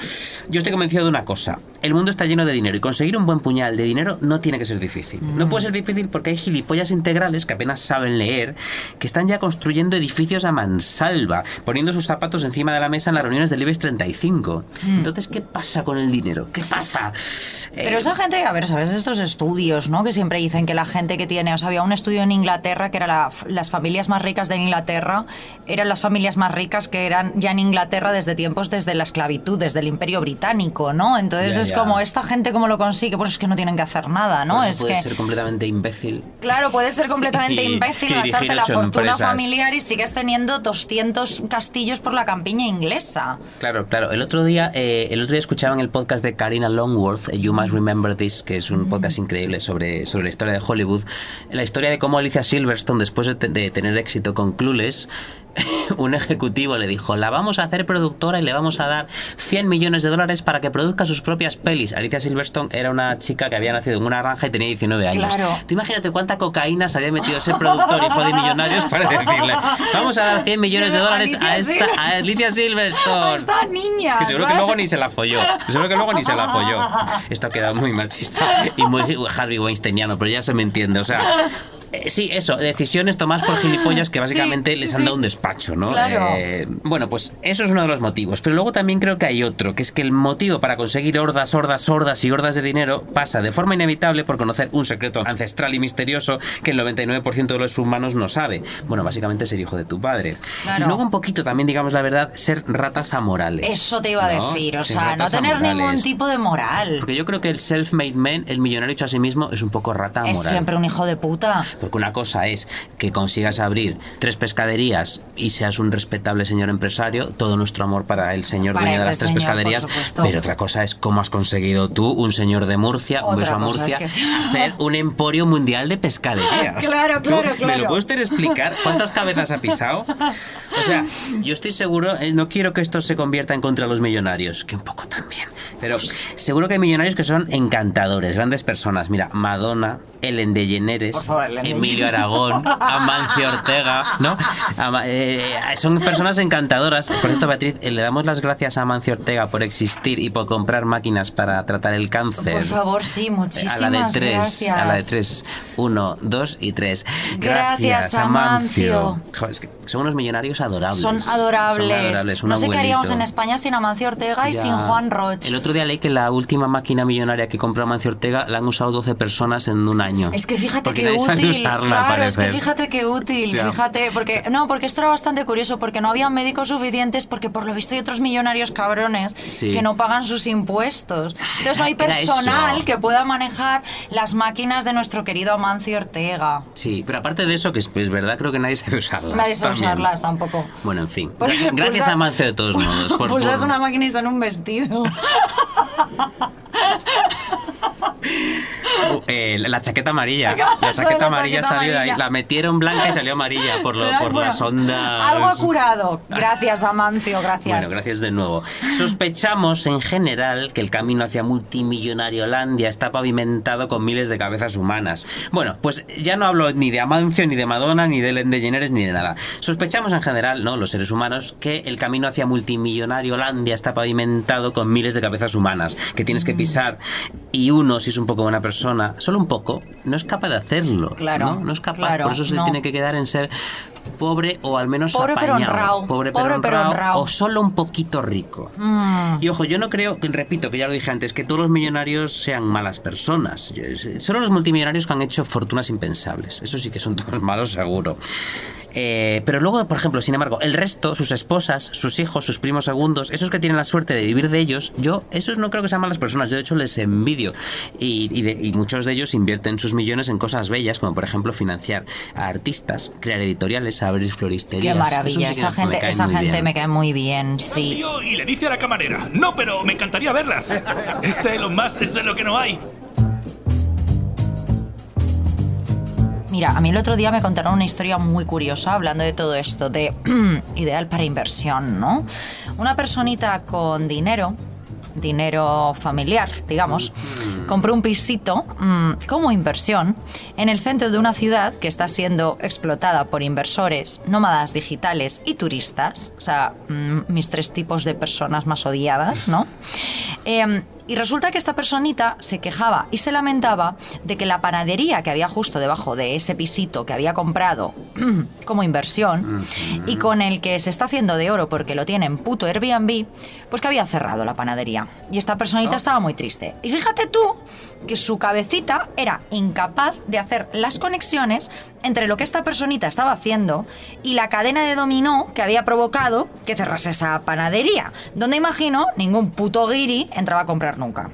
Yo estoy convencido de una cosa. El mundo está lleno de dinero y conseguir un buen puñal de dinero no tiene que ser difícil. No puede ser difícil porque hay gilipollas integrales que apenas saben leer, que están ya construyendo edificios a mansalva, poniendo sus zapatos encima de la mesa en las reuniones del IBEX 35. Entonces, ¿qué pasa con el dinero? ¿Qué pasa? Pero Eh, esa gente, a ver, ¿sabes? Estos estudios, ¿no? Que siempre dicen que la gente que tiene, o sea, había un estudio en Inglaterra que era la- las familias más ricas de Inglaterra, eran las familias más ricas que eran ya en Inglaterra desde tiempos, desde la esclavitud, desde el imperio británico, ¿no? Entonces Ya, es ya. como, ¿esta gente cómo lo consigue? Pues es que no tienen que hacer nada, ¿no? por eso es puede que... ser completamente imbécil. Claro, puedes ser completamente <laughs> Y- imbécil, y gastarte la fortuna empresas. familiar y sigues teniendo 200 castillos por la campiña inglesa. Claro, claro. El otro día, eh, el otro día escuchaba en el podcast de Karina Longworth, eh, You Must Remember This, que es un podcast increíble sobre, sobre la historia de Hollywood. La historia de cómo Alicia Silverstone, después de, de tener éxito con Clueless, <laughs> un ejecutivo le dijo, la vamos a hacer productora y le vamos a dar 100 millones de dólares para que produzca sus propias pelis. Alicia Silverstone era una chica que había nacido en una granja y tenía 19 años. Claro. Tú imagínate cuánta cocaína se había metido ese productor hijo de millonarios para decirle, vamos a dar 100 millones de dólares a, Alicia esta, a Alicia Silverstone. Esta niña. Que seguro que ¿sabes? luego ni se la folló. Seguro que luego ni se la folló. Esto ha quedado muy machista y muy Harvey Weinsteiniano, pero ya se me entiende. O sea, eh, sí, eso, decisiones tomadas por gilipollas que básicamente sí, les sí. han dado un despacho, ¿no? Claro. Eh, bueno, pues eso es uno de los motivos. Pero luego también creo que hay otro, que es que el motivo para conseguir hordas, hordas, hordas y hordas de dinero pasa de forma inevitable por conocer un secreto ancestral y misterioso que el 99% de los humanos no sabe. Bueno, básicamente ser hijo de tu padre. Claro. Y luego un poquito también, digamos la verdad, ser ratas amorales. Eso te iba a ¿no? decir, o Ser sea, no tener amorales. ningún tipo de moral. Porque yo creo que el self-made man, el millonario hecho a sí mismo, es un poco rata Es moral. siempre un hijo de puta. Porque una cosa es que consigas abrir tres pescaderías y seas un respetable señor empresario, todo nuestro amor para el señor Para dueño de las tres señor, pescaderías. Pero otra cosa es cómo has conseguido tú, un señor de Murcia, un Otra beso a Murcia, es que sí. <laughs> hacer un emporio mundial de pescaderías. <laughs> Claro, ¿Tú claro, ¿Me claro. lo puede usted explicar? ¿Cuántas cabezas ha pisado? O sea, yo estoy seguro, eh, no quiero que esto se convierta en contra de los millonarios, que un poco también. Pero seguro que hay millonarios que son encantadores, grandes personas. Mira, Madonna, Ellen DeGeneres, favor, Ellen Emilio Aragón, Amancio Ortega, ¿no? Ama- eh, son personas encantadoras. Por cierto, Beatriz, eh, le damos las gracias a Amancio Ortega por existir y por comprar máquinas para tratar el cáncer. Por favor, sí, A muchísimas la de tres, gracias. a la de tres. Uno, dos y tres. Gracias, Amancio. Joder, es que son unos millonarios adorables. Son adorables. Son adorables, un no sé qué haríamos en. España sin Amancio Ortega y Ya. sin Juan Roch. El otro día leí que la última máquina millonaria que compró Amancio Ortega la han usado 12 personas en un año. Es que fíjate Porque sabe útil. usarla, claro, es que fíjate qué útil, Ya. fíjate, porque no, porque esto bastante curioso porque no había médicos suficientes porque por lo visto hay otros millonarios cabrones Sí. que no pagan sus impuestos. Entonces no hay personal que pueda manejar las máquinas de nuestro querido Amancio Ortega. Sí, pero aparte de eso, que es, verdad, creo que nadie sabe usarlas. Nadie sabe también. usarlas tampoco. Bueno, en fin. Por- Gracias a Amancio de todos modos. <laughs> Por, Pulsas por- una máquina y sale un vestido. <laughs> <laughs> Eh, la chaqueta amarilla. <laughs> La chaqueta la amarilla chaqueta salió de ahí. La metieron blanca y salió amarilla por, lo, por Bueno, las ondas. Algo ha curado. Gracias, Amancio, gracias. Bueno, gracias de nuevo. Sospechamos en general que el camino hacia multimillonario Landia está pavimentado con miles de cabezas humanas. Bueno, pues ya no hablo ni de Amancio, ni de Madonna, ni de Ellen DeGeneres, ni de nada. Sospechamos en general, ¿no? Los seres humanos, que el camino hacia multimillonario Landia está pavimentado con miles de cabezas humanas que tienes Mm. que pisar y uno, si es un poco buena persona, solo un poco, no es capaz de hacerlo. Claro, ¿no? No es capaz. claro, Por eso se no. tiene que quedar en ser pobre o al menos Pobre pero apañado. honrado. Pobre pero Pobre pero honrado, honrado. o solo un poquito rico. Mm. Y ojo, yo no creo, repito, que ya lo dije antes, que todos los millonarios sean malas personas. Yo- Solo los multimillonarios que han hecho fortunas impensables. Eso sí que son todos <laughs> malos, seguro. Eh, pero luego, por ejemplo, sin embargo, el resto, sus esposas, sus hijos, sus primos segundos, esos que tienen la suerte de vivir de ellos, yo, esos no creo que sean malas personas. Yo, de hecho, les envidio. Y, y de- y muchos de ellos invierten sus millones en cosas bellas, como por ejemplo financiar a artistas, crear editoriales, abrir floristerías. Qué maravilla, sí esa me gente, caen esa gente bien. me cae muy bien, sí. y le dice a la camarera, no, pero me encantaría verlas. Este Elon Musk es de lo que no hay. Mira, a mí el otro día me contaron una historia muy curiosa hablando de todo esto, de <clears throat> ideal para inversión, ¿no? Una personita con dinero, dinero familiar, digamos, compró un pisito mm, como inversión en el centro de una ciudad que está siendo explotada por inversores, nómadas digitales y turistas, o sea, mm, mis tres tipos de personas más odiadas, ¿no? <laughs> Em, y resulta que esta personita se quejaba y se lamentaba de que la panadería que había justo debajo de ese pisito que había comprado <clears throat> como inversión y con el que se está haciendo de oro porque lo tiene en puto Airbnb, pues que había cerrado la panadería. Y esta personita estaba muy triste. Y fíjate tú que su cabecita era incapaz de hacer las conexiones entre lo que esta personita estaba haciendo y la cadena de dominó que había provocado que cerrase esa panadería, donde imagino ningún puto guiri entraba a comprar nunca.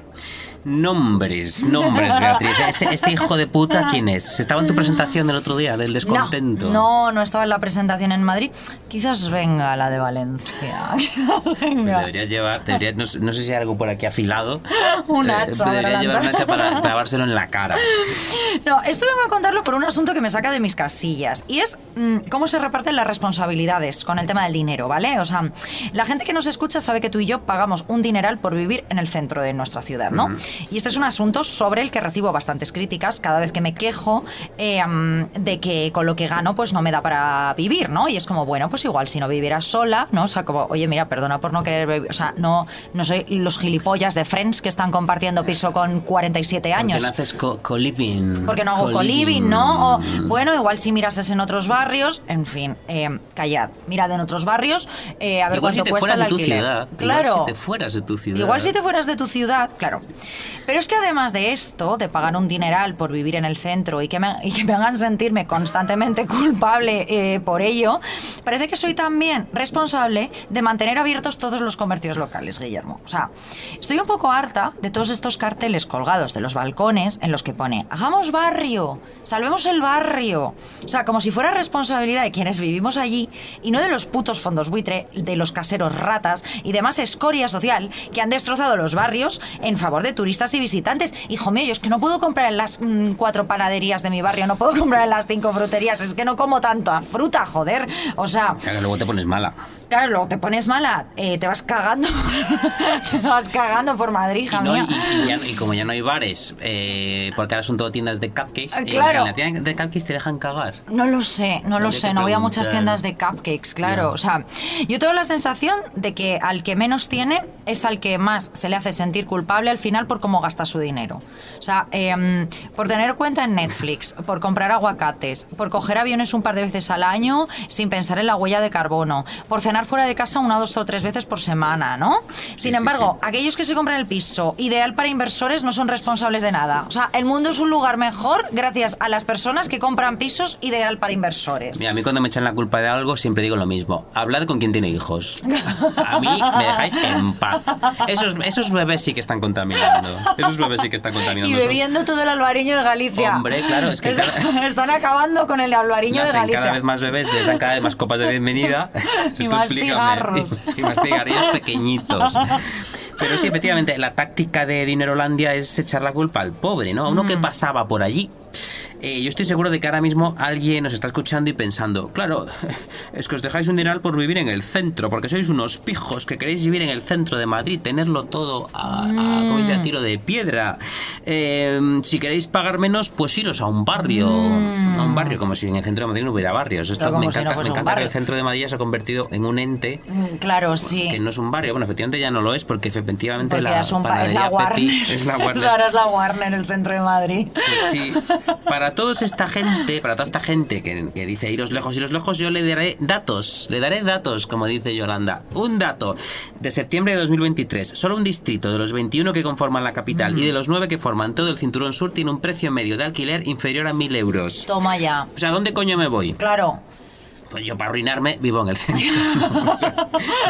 Nombres, nombres, Beatriz. Este hijo de puta, ¿quién es? ¿Estaba en tu presentación del otro día, del descontento? No, no, no estaba en la presentación en Madrid. Quizás venga la de Valencia. <laughs> Quizás Pues venga. deberías llevar, deberías- no, sé- no sé si hay algo por aquí afilado. <laughs> Un Eh, hacha, Deberías adelanta. llevar un hacha para clavárselo en la cara. <laughs> No, esto vengo a contarlo por un asunto que me saca de mis casillas. Y es mm, cómo se reparten las responsabilidades con el tema del dinero, ¿vale? O sea, la gente que nos escucha sabe que tú y yo pagamos un dineral por vivir en el centro de nuestra ciudad, ¿no? Y este es un asunto sobre el que recibo bastantes críticas cada vez que me quejo eh, mm, de que con lo que gano pues no me da para vivir, ¿no? Y es como, bueno, pues igual si no viviera sola, ¿no? O sea, como, oye, mira, perdona por no querer vivir, o sea, no, no soy los gilipollas de Friends que están compartiendo piso con 47 Porque años. no haces co- co-living. Porque no hago co-living, ¿no? O, bueno, igual si mirases en otros barrios, en fin, eh, callad. Mirad en otros barrios, eh, a ver Igual si cuánto te cuesta fueras el de tu alquiler. ciudad. Claro. Igual si te fueras de tu ciudad. Igual si te fueras de tu ciudad, claro. Pero es que además de esto, de pagar un dineral por vivir en el centro y que me, y que me hagan sentirme constantemente <laughs> culpable eh, por ello, parece que soy también responsable de mantener abiertos todos los comercios locales, Guillermo. O sea, estoy un poco harta de todos estos carteles colgados de los balcones en los que pone, hagamos barrio, salvemos el barrio. O sea, como si fuera responsabilidad de quienes vivimos allí y no de los putos fondos buitre, de los caseros ratas y demás escoria social que han destrozado los barrios en favor de turistas y visitantes. Hijo mío, yo es que no puedo comprar en las mm, cuatro panaderías de mi barrio, no puedo comprar en las cinco fruterías, es que no como tanto a fruta, joder. O sea, luego te pones mala. Claro, luego te pones mala, eh, te vas cagando, <laughs> te vas cagando por Madrid, hija Y, no- mía. y- y ya- y como ya no hay bares, eh, porque ahora son todo tiendas de cupcakes, Ah, claro. en la tienda de cupcakes te dejan cagar. No lo sé, no lo sé, no voy a muchas preguntar. tiendas de cupcakes, claro. O sea, yo tengo la sensación de que al que menos tiene es al que más se le hace sentir culpable al final por cómo gasta su dinero. O sea, em, por tener cuenta en Netflix, <laughs> por comprar aguacates, por coger aviones un par de veces al año sin pensar en la huella de carbono, por cenar fuera de casa una, dos o tres veces por semana, ¿no? Sin sí, embargo, aquellos que se compran el piso ideal para inversores no son responsables de nada. O sea, el mundo es un lugar mejor gracias a las personas que compran pisos ideal para inversores. Mira, a mí cuando me echan la culpa de algo siempre digo lo mismo. Hablad con quien tiene hijos. <laughs> A mí me dejáis en paz. Esos, esos bebés sí que están contaminando. Esos bebés sí que están contaminando. Y Son- bebiendo todo el albariño de Galicia. Hombre, claro, es que Están, cada- <laughs> están acabando con el albariño de Galicia. cada vez más bebés, les dan cada vez más copas de bienvenida. <laughs> Y Cigarros. Y, <laughs> pequeñitos. Pero sí, efectivamente, la táctica de Dinerolandia es echar la culpa al pobre, ¿no? A uno que pasaba por allí. Eh, yo estoy seguro de que ahora mismo alguien nos está escuchando y pensando, claro, <laughs> es que os dejáis un dineral por vivir en el centro, porque sois unos pijos que queréis vivir en el centro de Madrid, tenerlo todo a, a tiro de piedra. Eh, si queréis pagar menos, pues iros a un barrio. A un barrio, como si en el centro de Madrid no hubiera barrios. Esto me como si no encanta, me que el centro de Madrid se ha convertido en un ente Mm, Claro, sí. que no es un barrio. Bueno, efectivamente ya no lo es, porque efectivamente Porque la es, un es la Warner. es la <laughs> Warner. Ahora es la Warner, el centro de Madrid. Pues sí, para toda esta gente, para toda esta gente que, que dice iros lejos, iros lejos, yo le daré datos, le daré datos, como dice Yolanda. Un dato de septiembre de 2023, solo un distrito de los 21 que conforman la capital y de los 9 que forman todo el cinturón sur tiene un precio medio de alquiler inferior a 1.000 euros. Toma ya. O sea, ¿dónde coño me voy? Claro. Pues yo para arruinarme vivo en el centro. <laughs> O sea,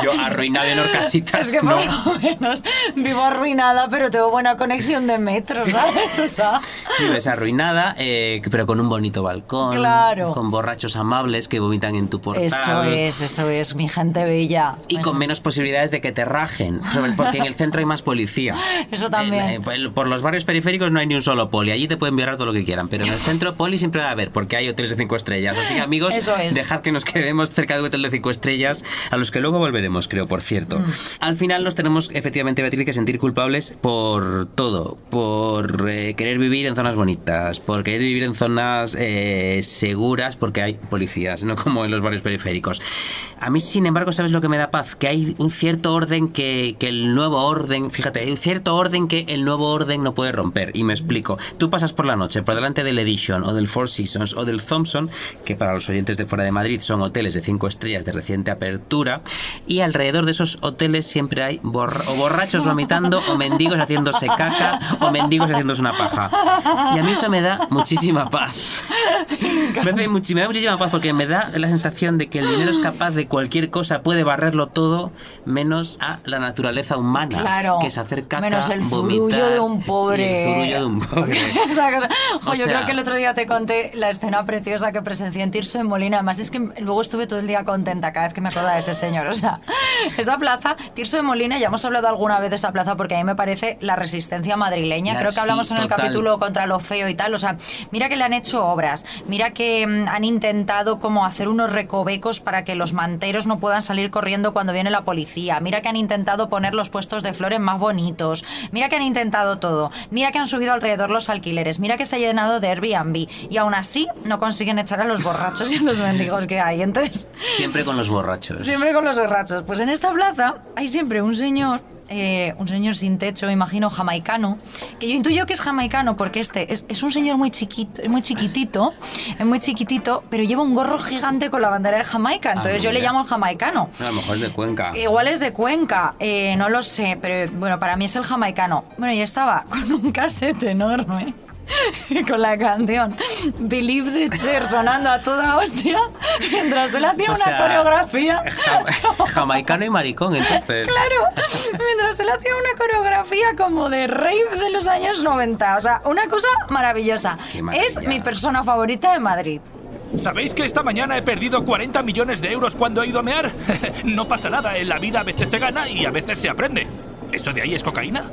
yo arruinado en Orcasitas, Es que no. por lo menos vivo arruinada, pero tengo buena conexión de metro, ¿sabes? O sea, Vives arruinada, eh, pero con un bonito balcón. Claro. Con borrachos amables que vomitan en tu portal. eso es, eso es, mi gente bella. Y con menos posibilidades de que te rajen, porque en el centro hay más policía. <laughs> Eso también. Eh, por los barrios periféricos no hay ni un solo poli, allí te pueden violar todo lo que quieran, pero en el centro poli siempre va a haber, porque hay hoteles de cinco estrellas. Así que amigos, Eso es. dejad que nos quedemos cerca de un hotel de cinco estrellas, a los que luego volveremos, creo, por cierto. Mm. Al final nos tenemos efectivamente, Beatriz, que sentir culpables por todo, por eh, querer vivir en zonas bonitas, por querer vivir en zonas eh, seguras, porque hay policías, no <laughs> como en los barrios periféricos. A mí, sin embargo, ¿sabes lo que me da paz? Que hay un cierto orden que, que el nuevo orden, fíjate, hay un cierto orden que el nuevo orden no puede romper. Y me explico. Tú pasas por la noche por delante del Edition o del Four Seasons o del Thompson, que para los oyentes de fuera de Madrid son hoteles de cinco estrellas de reciente apertura, y alrededor de esos hoteles siempre hay borra- o borrachos vomitando o mendigos haciéndose caca o mendigos haciéndose una paja. Y a mí eso me da muchísima paz. Me, hace me da muchísima paz porque me da la sensación de que el dinero es capaz de cualquier cosa puede barrerlo todo, menos a la naturaleza humana, Claro. que es hacer caca, Menos el zurullo vomitar de un pobre. el zurullo de un pobre. <laughs> Cosa. Jo, O yo sea- creo que el otro día te conté la escena preciosa que presencié en Tirso de Molina. Además, es que luego estuve todo el día contenta cada vez que me acordaba de ese señor. O sea, esa plaza, Tirso de Molina, ya hemos hablado alguna vez de esa plaza porque a mí me parece la resistencia madrileña. La- creo que hablamos sí, en el capítulo contra lo feo y tal. O sea, mira que le han hecho obras. Mira que mm, han intentado como hacer unos recovecos para que los manteros no puedan salir corriendo cuando viene la policía. Mira que han intentado poner los puestos de flores más bonitos. Mira que han intentado todo. Mira que han subido alrededor los alquileres. Mira que se ha llenado de Airbnb. Y aún así no consiguen echar a los borrachos y a los mendigos que hay. Entonces, Siempre con los borrachos. Siempre con los borrachos. Pues en esta plaza hay siempre un señor, eh, un señor sin techo, imagino, jamaicano, que yo intuyo que es jamaicano porque este es, es un señor muy chiquito, muy chiquitito, es muy chiquitito, pero lleva un gorro gigante con la bandera de Jamaica. Entonces yo le llamo el jamaicano. A lo mejor es de Cuenca. Igual es de Cuenca, eh, no lo sé, pero bueno, para mí es el jamaicano. Bueno, ya estaba con un casete enorme. <laughs> Con la canción Believe the Cher sonando a toda hostia mientras él hacía O una sea, coreografía. ja- <laughs> jamaicano y maricón, entonces. Claro, mientras él hacía una coreografía como de rave de los años 90. O sea, una cosa maravillosa. Es mi persona favorita de Madrid. ¿Sabéis que esta mañana he perdido 40 millones de euros cuando he ido a mear? <laughs> no pasa nada, en la vida a veces se gana y a veces se aprende. ¿Eso de ahí es cocaína?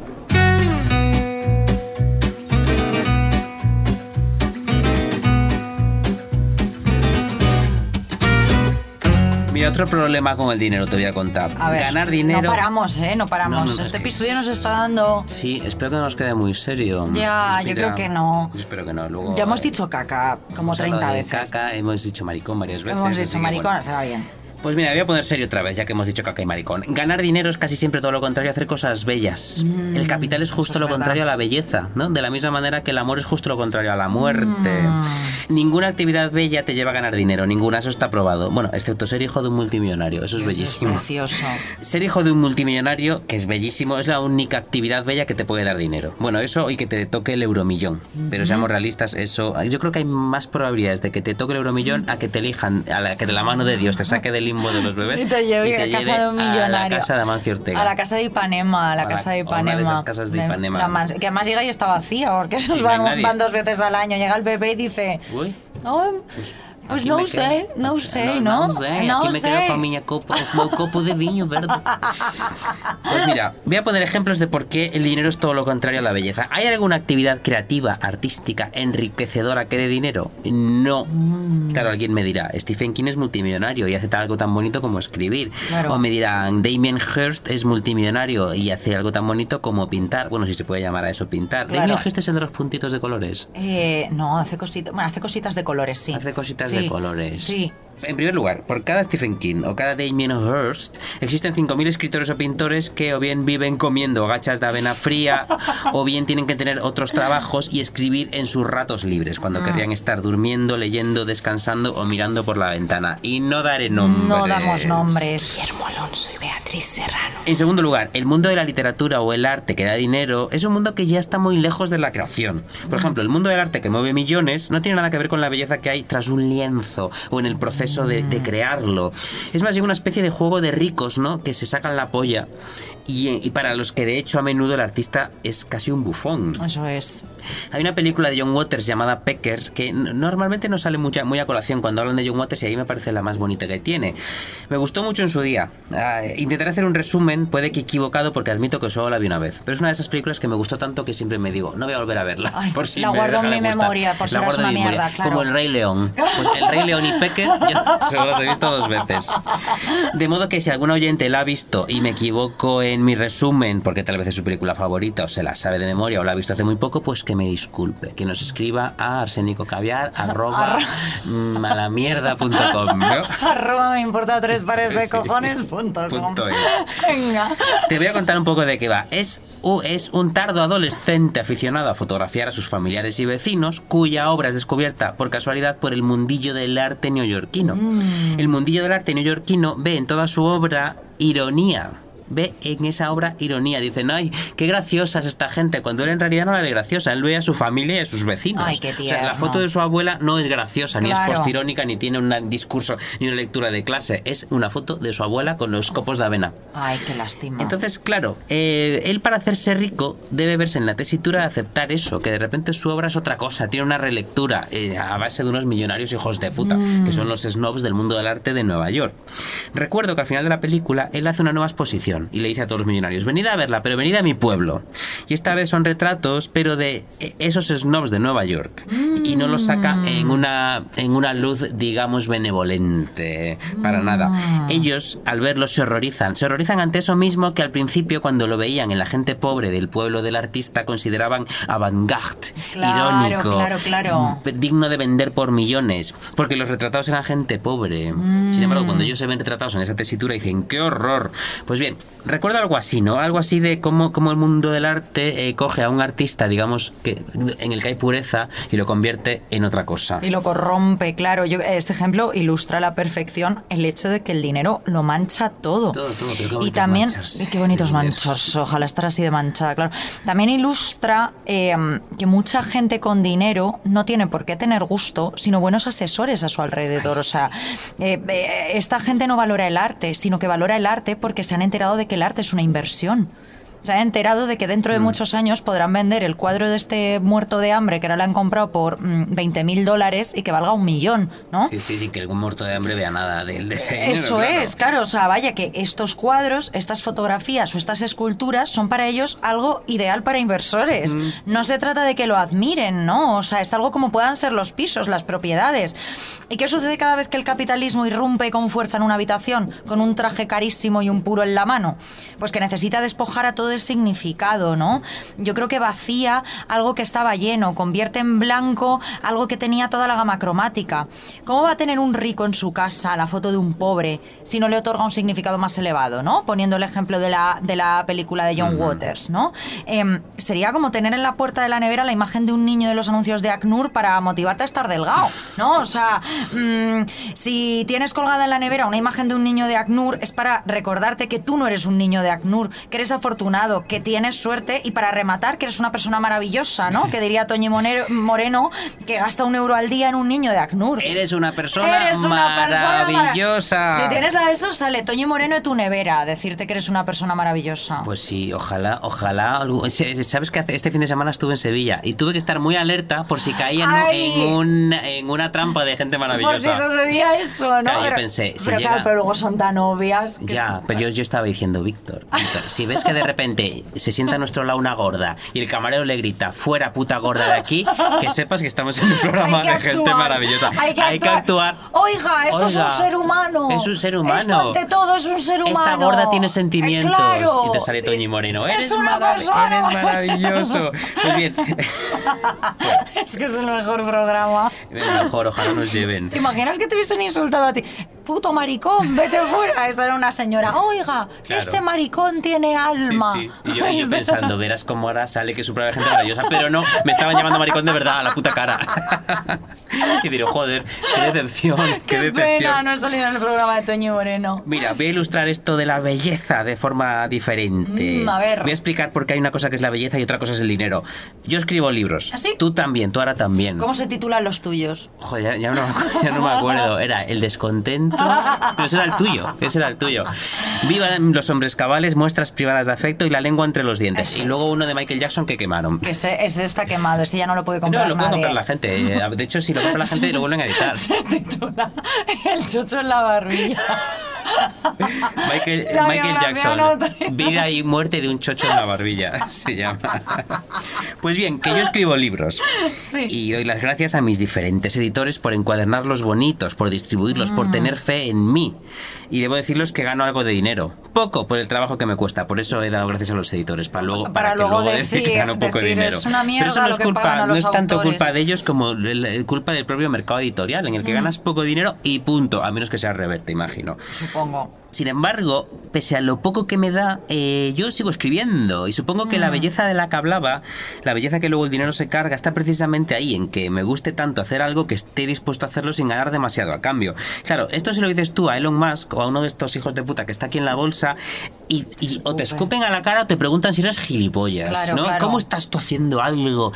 Mira, otro problema con el dinero te voy a contar. A ver, Ganar dinero. No paramos, ¿eh? No paramos. No, no, no, este es que- episodio nos está dando... Sí, espero que no nos quede muy serio. Ya, yo creo que no. Yo espero que no. Luego, Ya hemos eh, dicho caca como hemos 30 hablado de veces. Caca, hemos dicho maricón varias veces. Hemos dicho maricón, bueno. sea, bien. Pues mira, voy a poner serio otra vez, ya que hemos dicho caca y maricón. Ganar dinero es casi siempre todo lo contrario a hacer cosas bellas. el capital es justo Mm, eso es lo verdad. contrario a la belleza, ¿no? De la misma manera que el amor es justo lo contrario a la muerte. Mm. Ninguna actividad bella te lleva a ganar dinero, ninguna, eso está probado. Bueno, excepto ser hijo de un multimillonario, eso es bellísimo. Precioso. <laughs> Ser hijo de un multimillonario, que es bellísimo, es la única actividad bella que te puede dar dinero. Bueno, eso y que te toque el euromillón. Pero seamos realistas, eso. Yo creo que hay más probabilidades de que te toque el euromillón a que te elijan, a la, que de la mano de Dios te saque del limbo de los bebés <laughs> Y te lleve a lleve casa de un a la millonario. casa de Amancio Ortega. A la casa de Ipanema, a la A la- casa de a una Ipanema. de esas casas de Ipanema. la mans- que además llega y está vacía, porque esos Sí, van, van dos veces al año. Llega el bebé y dice, Uy, "Oh, pues aquí no me sé, quedo. no sé, ¿no? No, sé, No aquí me sé". quedo con mi copo, con mi copo de viño verde. <laughs> Pues mira, voy a poner ejemplos de por qué el dinero es todo lo contrario a la belleza. ¿Hay alguna actividad creativa, artística, enriquecedora que dé dinero? No. Mm. Claro, alguien me dirá, Stephen King es multimillonario y hace algo tan bonito como escribir. Claro. O me dirán, Damien Hirst es multimillonario y hace algo tan bonito como pintar. Bueno, si se puede llamar a eso pintar. Claro. Damien Hirst es el de los puntitos de colores. Eh, no, hace cositas, bueno, hace cositas de colores, sí. Hace cositas Sí, de colores. Sí. En primer lugar, por cada Stephen King o cada Damien Hirst, existen 5.000 escritores o pintores que o bien viven comiendo gachas de avena fría <laughs> o bien tienen que tener otros trabajos y escribir en sus ratos libres, cuando Ah. querrían estar durmiendo, leyendo, descansando o mirando por la ventana. Y no daré nombres. No damos nombres. Guillermo Alonso y Beatriz Serrano. En segundo lugar, el mundo de la literatura o el arte que da dinero es un mundo que ya está muy lejos de la creación. Por ejemplo, el mundo del arte que mueve millones no tiene nada que ver con la belleza que hay tras un lienzo o en el proceso de, de crearlo. Es más bien una especie de juego de ricos, ¿no? Que se sacan la polla y, y para los que de hecho a menudo el artista es casi un bufón. Eso es. Hay una película de John Waters llamada Pecker que normalmente no sale mucha, muy a colación cuando hablan de John Waters y ahí me parece la más bonita que tiene. Me gustó mucho en su día. Ah, intentaré hacer un resumen, puede que equivocado porque admito que solo la vi una vez. Pero es una de esas películas que me gustó tanto que siempre me digo, no voy a volver a verla. Ay, por si la me guardo en mi memoria, por si La guardo una mi memoria. mierda, claro. Como el Rey León. Pues el Rey León y Pecker yo solo los he visto dos veces. De modo que si algún oyente la ha visto y me equivoco en mi resumen, porque tal vez es su película favorita o se la sabe de memoria o la ha visto hace muy poco, pues que me disculpe. Que nos escriba a arsenicocaviar <laughs> arroba mm, a la mierda.com, ¿no? <laughs> Arroba me importa tres pares de cojones <laughs> punto com. Punto es. Venga. Te voy a contar un poco de qué va. Es, es un tardo adolescente aficionado a fotografiar a sus familiares y vecinos, cuya obra es descubierta por casualidad por el mundillo del arte neoyorquino. El mundillo del arte neoyorquino ve en toda su obra ironía. Ve en esa obra ironía. Dicen, ay, qué graciosa es esta gente, cuando él en realidad no la ve graciosa. Él ve a su familia y a sus vecinos. Ay, qué o sea, la foto de su abuela no es graciosa, ni es postirónica, ni tiene un discurso, ni una lectura de clase. Es una foto de su abuela con los copos de avena. Ay, qué lástima. Entonces, claro, eh, él para hacerse rico debe verse en la tesitura de aceptar eso, que de repente su obra es otra cosa, tiene una relectura eh, a base de unos millonarios hijos de puta, que son los snobs del mundo del arte de Nueva York. Recuerdo que al final de la película él hace una nueva exposición y le dice a todos los millonarios, venid a verla, pero venid a mi pueblo. Y esta vez son retratos, pero de eh, esos snobs de Nueva York. Y no los saca en una, en una luz, digamos, benevolente, para nada. Ellos, al verlo, se horrorizan. Se horrorizan ante eso mismo que al principio, cuando lo veían en la gente pobre del pueblo del artista, consideraban avant-garde, Claro, irónico, claro, claro. mm, digno de vender por millones, porque los retratados eran gente pobre. Sin embargo, cuando ellos se ven retratados en esa tesitura, dicen, ¡qué horror! Pues bien, recuerdo algo así, ¿no? Algo así de cómo, cómo el mundo del arte eh, coge a un artista, digamos, que en el que hay pureza y lo convierte en otra cosa. Y lo corrompe, claro. Yo, este ejemplo ilustra a la perfección el hecho de que el dinero lo mancha todo. Todo, todo, qué y también, mancharse. qué bonitos manchos, ojalá estar así de manchada, claro. También ilustra eh, que mucha gente con dinero no tiene por qué tener gusto, sino buenos asesores a su alrededor. O sea, eh, eh, esta gente no valora el arte, sino que valora el arte porque se han enterado de que el arte es una inversión. Se han enterado de que dentro de Mm. muchos años podrán vender el cuadro de este muerto de hambre que ahora le han comprado por 20 mil dólares y que valga un millón, ¿no? Sí, sí, sí, que algún muerto de hambre vea nada del de ese dinero, Eso claro. es, claro, o sea, vaya que estos cuadros, estas fotografías o estas esculturas son para ellos algo ideal para inversores. Mm. No se trata de que lo admiren, ¿no? O sea, es algo como puedan ser los pisos, las propiedades. ¿Y qué sucede cada vez que el capitalismo irrumpe con fuerza en una habitación, con un traje carísimo y un puro en la mano? Pues que necesita despojar a todo el significado, ¿no? Yo creo que vacía algo que estaba lleno, convierte en blanco algo que tenía toda la gama cromática. ¿Cómo va a tener un rico en su casa la foto de un pobre si no le otorga un significado más elevado, ¿no? Poniendo el ejemplo de la, de la película de John Waters, ¿no? Em, sería como tener en la puerta de la nevera la imagen de un niño de los anuncios de ACNUR para motivarte a estar delgado, ¿no? O sea, mm, si tienes colgada en la nevera una imagen de un niño de ACNUR es para recordarte que tú no eres un niño de ACNUR, que eres afortunado, que tienes suerte y para rematar que eres una persona maravillosa, ¿no? Que diría Toñi Moreno que gasta un euro al día en un niño de ACNUR. Eres una persona Eres una persona mara- maravillosa. Si tienes a eso, sale Toño Moreno de tu nevera a decirte que eres una persona maravillosa. Pues sí, ojalá, ojalá. Sabes que este fin de semana estuve en Sevilla y tuve que estar muy alerta por si caía en, un- en, un- en una trampa de gente Por si maravillosa. sucedía eso, ¿no? Claro, yo pero, pensé, si pero llega- claro, pero luego son tan obvias. que- Ya, pero yo, yo estaba diciendo, Víctor, Víctor, si ves que de repente <laughs> se sienta a nuestro lado una gorda y el camarero le grita, fuera puta gorda de aquí, que sepas que estamos en un programa Hay que de gente actuar, maravillosa. Hay que, actuar. Oiga, esto es Oiga, un ser humano. Es un ser humano. Esto ante todo es un ser humano. Esta gorda tiene sentimientos. Eh, claro. Y te sale Toñi Moreno. Es Eres, una marav- persona. eres maravilloso. Pues bien, <laughs> Es que es el mejor programa. mejor, ojalá nos lleven. ¿Te imaginas que te hubiesen insultado a ti? Puto maricón, vete fuera. Esa era una señora. Oiga, Claro. este maricón tiene alma. sí. <laughs> Y yo, y yo pensando, verás cómo ahora sale que su propia gente maravillosa. Pero no, me estaban llamando maricón de verdad a la puta cara. <laughs> y diré, joder, qué decepción, <laughs> qué, Qué decepción. pena, no he salido en el programa de Toño Moreno. Mira, voy a ilustrar esto de la belleza de forma diferente. Mm, a ver. Voy a explicar por qué hay una cosa que es la belleza y otra cosa es el dinero. Yo escribo libros. ¿Ah, sí? Tú también, tú ahora también. ¿Cómo se titulan los tuyos? Joder, ya, ya no, ya no me acuerdo. Era el descontento. Pero ese era el tuyo. Ese era el tuyo. Vivan los hombres cabales, muestras privadas de afecto y la lengua entre los dientes. Y luego uno de Michael Jackson que quemaron. Que ese, ese está quemado, ese ya no lo puede comprar No, lo puede nadie. comprar la gente. Eh, De hecho, si lo compra la gente, lo vuelven a editar. <laughs> titula El chocho en la barbilla. Michael, <laughs> Michael Jackson, vida y muerte de un chocho en la barbilla, <laughs> se llama. Pues bien, que yo escribo libros Sí. y doy las gracias a mis diferentes editores por encuadernarlos bonitos, por distribuirlos, por tener fe en mí. Y debo decirles que gano algo de dinero. Poco por el trabajo que me cuesta, por eso he dado gracias a los editores, para luego, Para para, que luego luego <laughs> decir, que decir- gano poco de decir, dinero. "Es una mierda Pero eso no es que culpa, no es tanto autores". culpa de ellos como el- el culpa del propio mercado editorial, en el que ganas poco dinero y punto, a menos que sea reverte, imagino. supongo. Sin embargo, pese a lo poco que me da, eh, yo sigo escribiendo. Y supongo que la Mm. belleza de la que hablaba, la belleza que luego el dinero se carga, está precisamente ahí, en que me guste tanto hacer algo que esté dispuesto a hacerlo sin ganar demasiado a cambio. Claro, esto se lo dices tú a Elon Musk o a uno de estos hijos de puta que está aquí en la bolsa y, y o te escupen a la cara o te preguntan si eres gilipollas, Claro, ¿no? claro. ¿Cómo estás tú haciendo algo?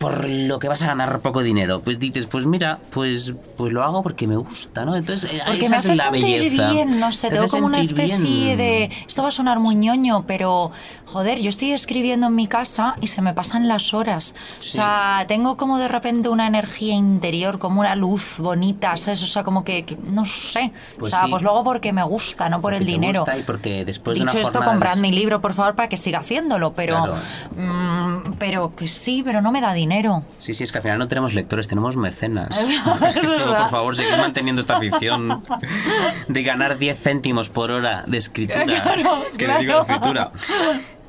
Por lo que vas a ganar poco dinero. Pues dices, pues mira, pues, pues lo hago porque me gusta, ¿no? Entonces, eh, Porque esa me es hace la sentir belleza. bien, no sé, Te tengo como una especie bien. de... Esto va a sonar muy ñoño, pero joder, yo estoy escribiendo en mi casa y se me pasan las horas. O sea, tengo como de repente una energía interior, como una luz bonita, ¿sabes? O sea, como que, que no sé. Pues o sea, sí. pues luego porque me gusta, no por Porque el dinero. gusta y porque después de Dicho una esto, jornada comprad de- mi libro, por favor, para que siga haciéndolo, pero... Claro. mm, pero que sí, pero no me da dinero. Sí, sí, es que al final no tenemos lectores, tenemos mecenas. <laughs> Pero, por favor, seguid manteniendo esta afición de ganar 10 céntimos por hora de escritura. <laughs> Claro, que le digo claro. escritura.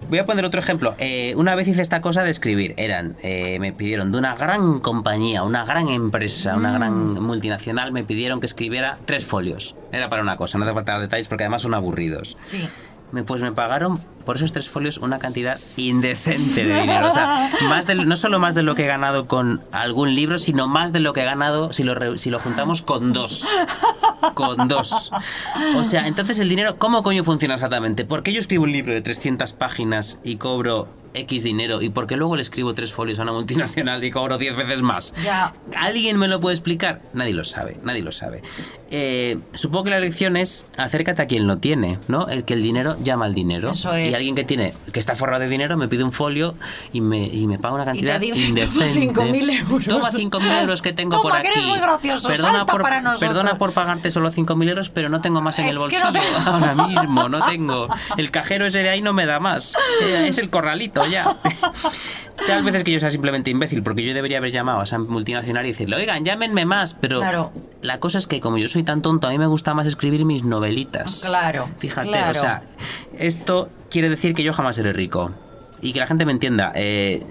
Voy a poner otro ejemplo. Eh, una vez hice esta cosa de escribir. Eran, eh, me pidieron de una gran compañía, una gran empresa, una gran Mm. multinacional, me pidieron que escribiera tres folios. Era para una cosa, no hace falta detalles porque además son aburridos. Sí. Me- Pues me pagaron por esos tres folios una cantidad indecente de dinero. O sea, más de- no solo más de lo que he ganado con algún libro, sino más de lo que he ganado si lo, si lo juntamos con dos. Con dos. O sea, entonces el dinero, ¿cómo coño funciona exactamente? ¿Por qué yo escribo un libro de 300 páginas y cobro X dinero? ¿Y por qué luego le escribo tres folios a una multinacional y cobro 10 veces más? Ya. ¿Alguien me lo puede explicar? Nadie lo sabe, nadie lo sabe. Eh, supongo que la lección es acércate a quien lo tiene, ¿no? El que el dinero llama al dinero. Eso Y es. alguien que tiene, que está forrado de dinero, me pide un folio y me, y me paga una cantidad dice, indecente. "Toma 5.000 euros". Toma 5.000 euros que tengo Toma, por que aquí. eres muy gracioso, Perdona por, para perdona por pagarte solo 5.000 euros, pero no tengo más en Es el que bolsillo no tengo. ahora mismo, no tengo. El cajero ese de ahí no me da más. <laughs> Eh, Es el corralito <laughs> ya. Tal veces que yo sea simplemente imbécil, porque yo debería haber llamado a esa multinacional y decirle, oigan, llámenme más, pero Claro. la cosa es que como yo soy tan tonto, a mí me gusta más escribir mis novelitas. Claro, Fíjate, claro. o sea, esto quiere decir que yo jamás seré rico. Y que la gente me entienda, eh,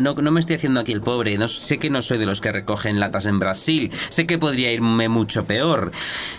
no, no me estoy haciendo aquí el pobre, no, sé que no soy de los que recogen latas en Brasil, sé que podría irme mucho peor,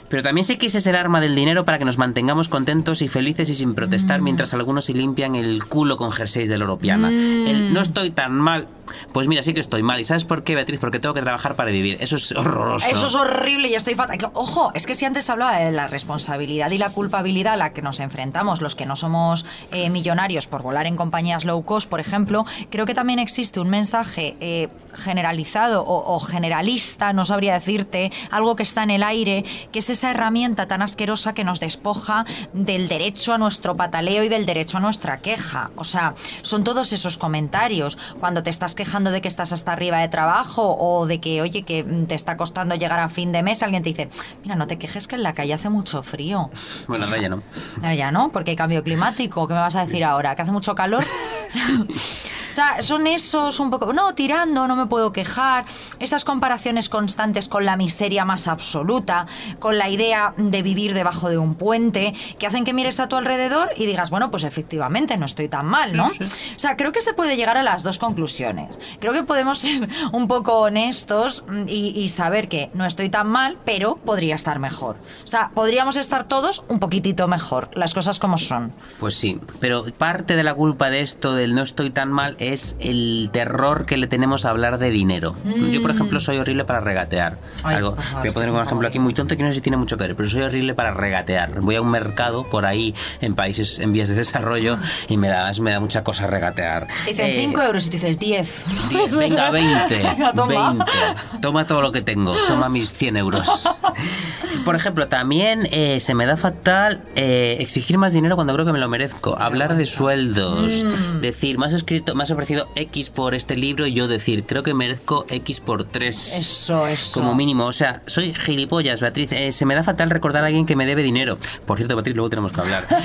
pero también sé que ese es el arma del dinero para que nos mantengamos contentos y felices y sin Mm. protestar mientras algunos se limpian el culo con jerseys de Loropiana. El no estoy tan mal, pues mira, sí que estoy mal. ¿Y sabes por qué, Beatriz? Porque tengo que trabajar para vivir. Eso es horroroso. Eso es horrible y estoy fatal. Ojo, es que si antes hablaba de la responsabilidad y la culpabilidad a la que nos enfrentamos los que no somos eh, millonarios por volar en compañías low cost, por ejemplo, creo que también existe un mensaje eh, generalizado o, o generalista, no sabría decirte, algo que está en el aire, que es esa herramienta tan asquerosa que nos despoja del derecho a nuestro pataleo y del derecho a nuestra queja. O sea, son todos esos comentarios. Cuando te estás quejando de que estás hasta arriba de trabajo o de que, oye, que mm, te está costando llegar a fin de mes, alguien te dice, mira, no te quejes que en la calle hace mucho frío. Bueno, ahora ya no. Ahora ya no, porque hay cambio climático. ¿Qué me vas a decir ahora? ¿Que hace mucho calor? <laughs> 呵呵。<laughs> sea, son esos un poco, no, tirando, no me puedo quejar, esas comparaciones constantes con la miseria más absoluta, con la idea de vivir debajo de un puente, que hacen que mires a tu alrededor y digas, bueno, pues efectivamente no estoy tan mal, ¿no? O sea, creo que se puede llegar a las dos conclusiones. Creo que podemos ser un poco honestos mm, y, y saber que no estoy tan mal, pero podría estar mejor. O sea, podríamos estar todos un poquitito mejor, las cosas como son. Pues sí, pero parte de la culpa de esto del no estoy tan mal es el terror que le tenemos a hablar de dinero. Yo, por ejemplo, soy horrible para regatear. Mm. Ay, Algo, por favor, voy a es poner es ejemplo aquí muy tonto que no sé si tiene mucho que ver, pero soy horrible para regatear. Voy a un mercado por ahí en países en vías de desarrollo y me da, me da mucha cosa regatear. Te dicen Eh, 5 euros y tú dices 10. 10, venga, <laughs> 20. Venga, toma. 20. Toma todo lo que tengo. Toma mis 100 euros. <laughs> Por ejemplo, también eh, se me da fatal eh, exigir más dinero cuando creo que me lo merezco. Hablar de sueldos. Mm. Decir, has, escrito, has ofrecido X por este libro y yo decir, creo que merezco X por 3. Eso, eso. Como mínimo. O sea, soy gilipollas, Beatriz. Eh, se me da fatal recordar a alguien que me debe dinero. Por cierto, Beatriz, luego tenemos que hablar. <laughs>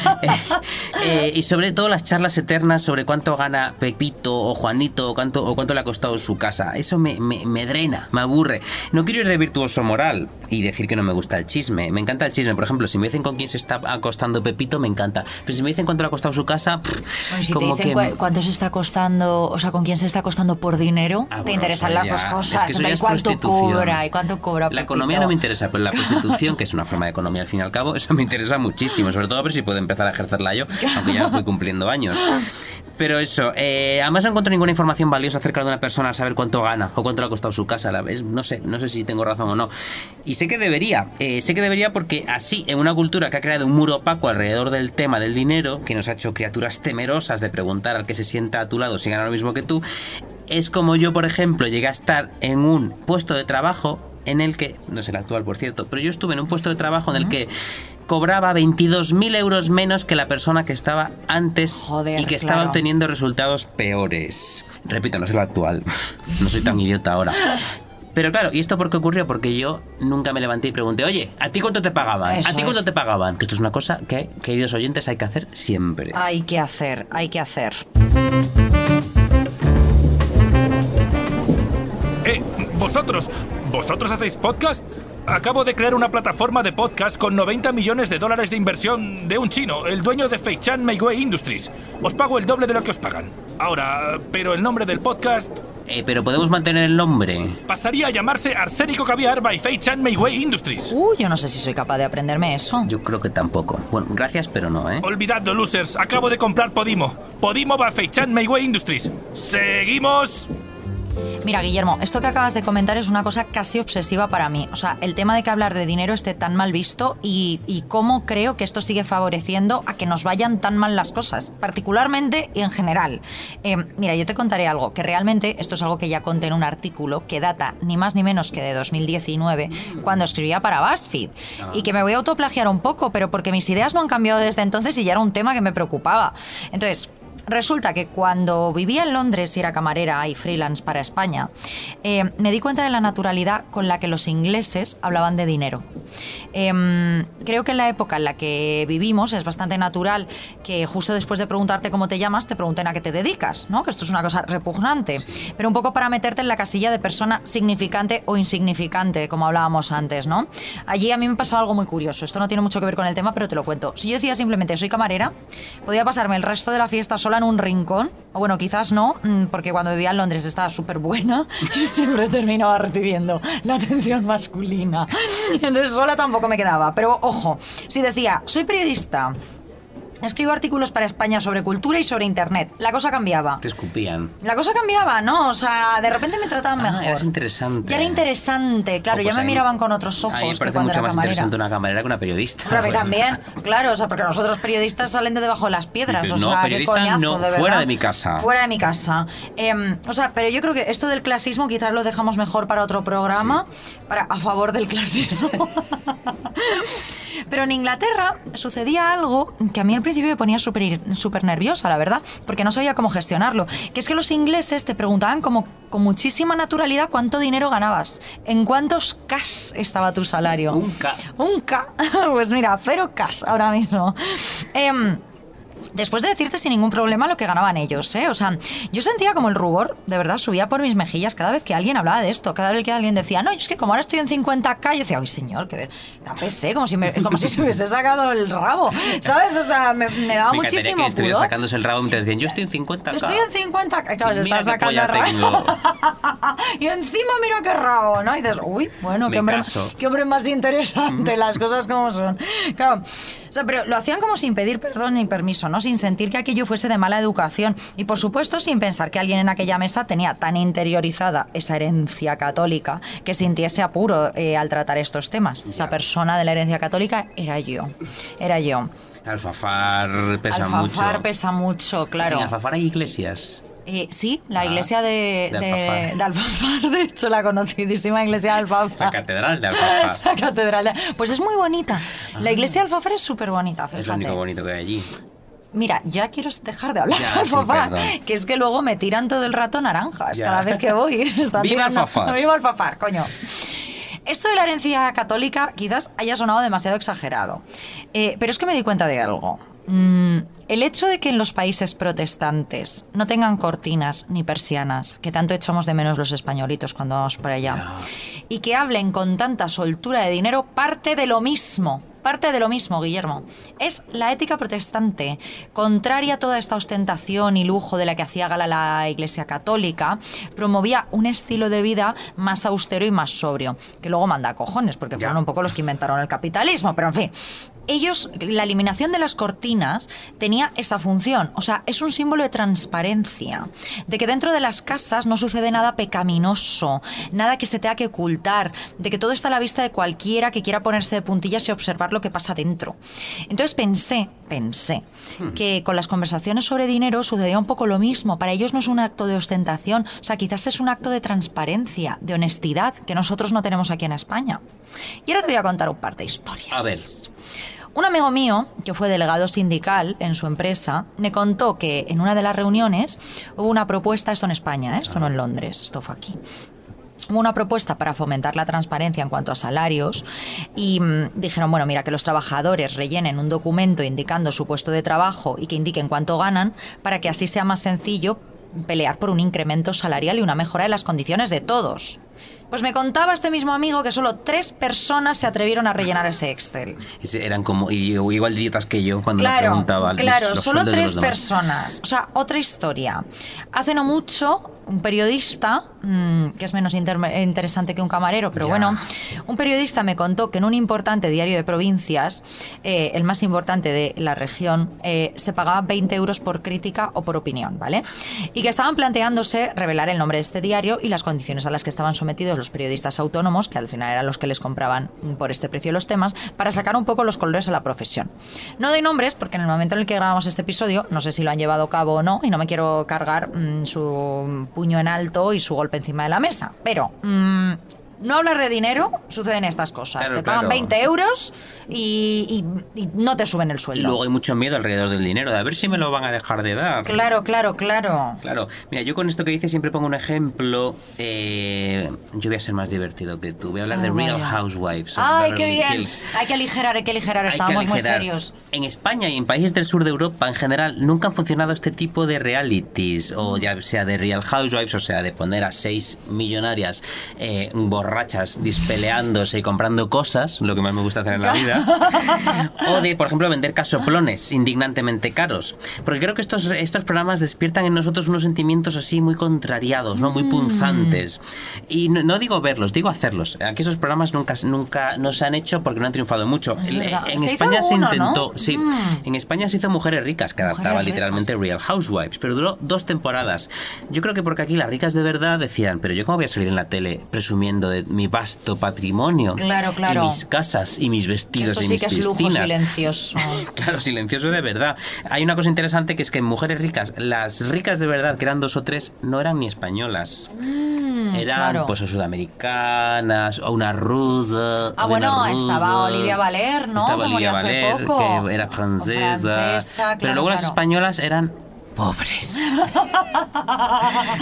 Eh, eh, y sobre todo las charlas eternas sobre cuánto gana Pepito o Juanito o cuánto, o cuánto le ha costado su casa. Eso me, me, me drena, me aburre. No quiero ir de virtuoso moral y decir que no me gusta el chisme. Me encanta el chisme. Por ejemplo, si me dicen con quién se está acostando Pepito, me encanta. Pero si me dicen cuánto le ha costado su casa, pff, Bueno, si te como dicen que... cu- cuánto se está costando acostando, o sea, con quién se está acostando por dinero. Ah, te bueno, interesan las ya- dos cosas. es que es ¿Cuánto cobra? ¿Y cuánto cobra? La economía no me interesa, pero la prostitución, que es una forma de economía al fin y al cabo, eso me interesa muchísimo. Sobre todo a ver si puedo empezar a ejercerla yo, aunque ya voy cumpliendo años. Pero eso, eh, además no encuentro ninguna información valiosa acerca de una persona al saber cuánto gana o cuánto le ha costado su casa. La vez, no sé, no sé si tengo razón o no. Y sé que debería, eh, sé que debería porque así, en una cultura que ha creado un muro opaco alrededor del tema del dinero, que nos ha hecho criaturas temerosas de preguntar al que se sienta a tu lado si gana lo mismo que tú, es como yo, por ejemplo, llegué a estar en un puesto de trabajo en el que, no sé el actual por cierto, pero yo estuve en un puesto de trabajo en el que cobraba 22.000 euros menos que la persona que estaba antes Joder, y que estaba claro. obteniendo resultados peores. Repito, no es el actual, <laughs> no soy tan idiota ahora. Pero claro, ¿y esto por qué ocurrió? Porque yo nunca me levanté y pregunté, oye, ¿a ti cuánto te pagaban? Eso ¿A ti cuánto es. te pagaban? Que esto es una cosa que, queridos oyentes, hay que hacer siempre. Hay que hacer, hay que hacer. Vosotros, ¿vosotros hacéis podcast? Acabo de crear una plataforma de podcast con 90 millones de dólares de inversión de un chino, el dueño de Feichan Meigwei Industries. Os pago el doble de lo que os pagan. Ahora, pero el nombre del podcast Eh, pero podemos mantener el nombre. pasaría a llamarse Arsénico Caviar by Feichan Meigwei Industries. Uy, yo no sé si soy capaz de aprenderme eso. Yo creo que tampoco. Bueno, gracias, pero no, ¿eh? Olvidadlo, losers. Acabo de comprar Podimo. Podimo by Feichan Meigwei Industries. ¡Seguimos! Mira, Guillermo, esto que acabas de comentar es una cosa casi obsesiva para mí. O sea, el tema de que hablar de dinero esté tan mal visto y, y cómo creo que esto sigue favoreciendo a que nos vayan tan mal las cosas, particularmente y en general. Eh, mira, yo te contaré algo, que realmente esto es algo que ya conté en un artículo que data ni más ni menos que de 2019, cuando escribía para BuzzFeed. Y que me voy a autoplagiar un poco, pero porque mis ideas no han cambiado desde entonces y ya era un tema que me preocupaba. Entonces, Resulta que cuando vivía en Londres y era camarera y freelance para España, eh, me di cuenta de la naturalidad con la que los ingleses hablaban de dinero. Em, creo que en la época en la que vivimos es bastante natural que justo después de preguntarte cómo te llamas, te pregunten a qué te dedicas, ¿no? Que esto es una cosa repugnante. Pero un poco para meterte en la casilla de persona significante o insignificante, como hablábamos antes, ¿no? Allí a mí me pasaba algo muy curioso. Esto no tiene mucho que ver con el tema, pero te lo cuento. Si yo decía simplemente soy camarera, podía pasarme el resto de la fiesta en un rincón. O bueno, quizás no, mm, porque cuando vivía en Londres estaba súper buena <laughs> y siempre terminaba recibiendo la atención masculina. Entonces sola tampoco me quedaba. Pero ojo, si decía soy periodista, escribo artículos para España sobre cultura y sobre internet, la cosa cambiaba. Te escupían. La cosa cambiaba, ¿no? O sea, de repente me trataban Ah, mejor. eras interesante. Ya era interesante, claro, Oh, ya pues me miraban con otros ojos A mí me que parece cuando mucho más camarera. interesante una camarera que una periodista. A mí <laughs> también, claro, o sea, porque nosotros periodistas salen de debajo de las piedras. Dices, o no, sea, qué periodista coñazo, no, de fuera de mi casa. Fuera de mi casa. Em, o sea, pero yo creo que esto del clasismo quizás lo dejamos mejor para otro programa, para a favor del clasismo. <laughs> pero en Inglaterra sucedía algo que a mí al principio me ponía súper súper nerviosa, la verdad, porque no sabía cómo gestionarlo. Que es que los ingleses te preguntaban como con muchísima naturalidad cuánto dinero ganabas, en cuántos cash estaba tu salario. Un K. Un K. <laughs> Pues mira, cero cash ahora mismo. Em, Después de decirte sin ningún problema lo que ganaban ellos, ¿eh? O sea, yo sentía como el rubor, de verdad, subía por mis mejillas cada vez que alguien hablaba de esto. Cada vez que alguien decía, no, es que como ahora estoy en 50k, yo decía, ay, señor, que da pesé, como si, me, como si se hubiese sacado el rabo, ¿sabes? O sea, me, me daba Me muchísimo que estuviera sacándose el rabo mientras decían, yo estoy en 50 Yo estoy en 50k, claro, se está sacando el rabo. <laughs> y encima mira qué rabo, ¿no? Y dices, uy, bueno, qué hombre, qué hombre más interesante, las cosas como son. Claro, o sea, pero lo hacían como sin pedir perdón ni permiso, ¿no? Sin sentir que aquello fuese de mala educación y, por supuesto, sin pensar que alguien en aquella mesa tenía tan interiorizada esa herencia católica que sintiese apuro eh, al tratar estos temas. Esa persona de la herencia católica era yo. Era yo. Alfafar pesa Alfafar mucho. pesa mucho, claro. En Alfafar hay iglesias. Eh, sí, la Ah, iglesia de, Alfafar. de Alfafar, de hecho, la conocidísima iglesia de Alfafar. La catedral de Alfafar. <laughs> La catedral. de- Pues es muy bonita. La iglesia de Alfafar es súper bonita, es lo fíjate. único bonito que hay allí. Mira, ya quiero dejar de hablar Ya, de Alfafar, que es que luego me tiran todo el rato naranjas Ya. cada vez que voy. <laughs> Están ¡Viva tirando- Alfafar! <laughs> ¡Viva Alfafar, coño! Esto de la herencia católica quizás haya sonado demasiado exagerado, Eh, pero es que me di cuenta de algo. Mm, el hecho de que en los países protestantes no tengan cortinas ni persianas, que tanto echamos de menos los españolitos cuando vamos para allá, y que hablen con tanta soltura de dinero, parte de lo mismo. parte de lo mismo, Guillermo. Es la ética protestante, contraria a toda esta ostentación y lujo de la que hacía gala la Iglesia Católica, promovía un estilo de vida más austero y más sobrio, que luego manda a cojones, porque fueron un poco los que inventaron el capitalismo, pero en fin, ellos, la eliminación de las cortinas tenía esa función. O sea, es un símbolo de transparencia. De que dentro de las casas no sucede nada pecaminoso, nada que se tenga que ocultar, de que todo está a la vista de cualquiera que quiera ponerse de puntillas y observar lo que pasa dentro. Entonces pensé, pensé, que con las conversaciones sobre dinero sucedía un poco lo mismo. Para ellos no es un acto de ostentación, o sea, quizás es un acto de transparencia, de honestidad, que nosotros no tenemos aquí en España. Y ahora te voy a contar un par de historias. A ver. Un amigo mío, que fue delegado sindical en su empresa, me contó que en una de las reuniones hubo una propuesta, esto en España, ¿eh? esto no en Londres, esto fue aquí. Una propuesta para fomentar la transparencia en cuanto a salarios y mm, dijeron, bueno, mira, que los trabajadores rellenen un documento indicando su puesto de trabajo y que indiquen cuánto ganan para que así sea más sencillo pelear por un incremento salarial y una mejora de las condiciones de todos. Pues me contaba este mismo amigo que solo tres personas se atrevieron a rellenar ese Excel. Eran como igual de idiotas que yo cuando le Claro, preguntaba los- claro, los solo tres personas. O sea, otra historia. Hace no mucho, un periodista, mm, que es menos inter- interesante que un camarero, pero Ya. bueno, un periodista me contó que en un importante diario de provincias, eh, el más importante de la región, eh, se pagaba 20 euros por crítica o por opinión, ¿vale? Y que estaban planteándose revelar el nombre de este diario y las condiciones a las que estaban sometidos los periodistas autónomos, que al final eran los que les compraban por este precio los temas, para sacar un poco los colores a la profesión. No doy nombres porque en el momento en el que grabamos este episodio, no sé si lo han llevado a cabo o no, y no me quiero cargar mm, su puño en alto y su golpe encima de la mesa. Pero mm, no hablar de dinero, suceden estas cosas. Claro, te pagan claro. 20 euros y, y- y no te suben el Y sueldo. luego hay mucho miedo alrededor del dinero, de a ver si me lo van a dejar de dar. Claro, claro, claro. Claro, mira, yo con esto que dices siempre pongo un ejemplo. eh, yo voy a ser más divertido que tú. Voy a hablar de Ah, Real vaya. Housewives. Ay, qué bien. Hills. Hay que aligerar, hay que aligerar. Estábamos muy serios. En España y en países del sur de Europa en general nunca han funcionado este tipo de realities, o ya sea de Real Housewives, o sea, de poner a seis millonarias eh, borrachas dispeleándose y comprando cosas, lo que más me gusta hacer en la vida, <laughs> o de, por ejemplo, vender casoplones indignantemente caros. Porque creo que estos, estos programas despiertan en nosotros unos sentimientos así muy contrariados, ¿no? Mm. muy punzantes. Y no, no digo verlos, digo hacerlos. Aquí esos programas nunca, nunca no se han hecho porque no han triunfado mucho. En- Se España se uno, ¿no? intentó, sí, Mm. en España se hizo Mujeres Ricas, que Mujeres adaptaba Ricas. literalmente Real Housewives, pero duró dos temporadas. Yo creo que porque aquí las ricas de verdad decían, pero yo cómo voy a salir en la tele presumiendo de mi vasto patrimonio, Claro, claro. y mis casas y mis vestidos Eso y sí mis que es lujo silencioso. <laughs> Claro, silencioso de verdad. Hay una cosa interesante que es que en mujeres ricas, las ricas de verdad, que eran dos o tres, no eran ni españolas. eran Mm, claro. pues o sudamericanas o una rusa. Ah, bueno, rusa. estaba Olivia Valer, ¿no? Estaba Olivia Valer, que era francesa. Francesa, pero luego las españolas eran pobres.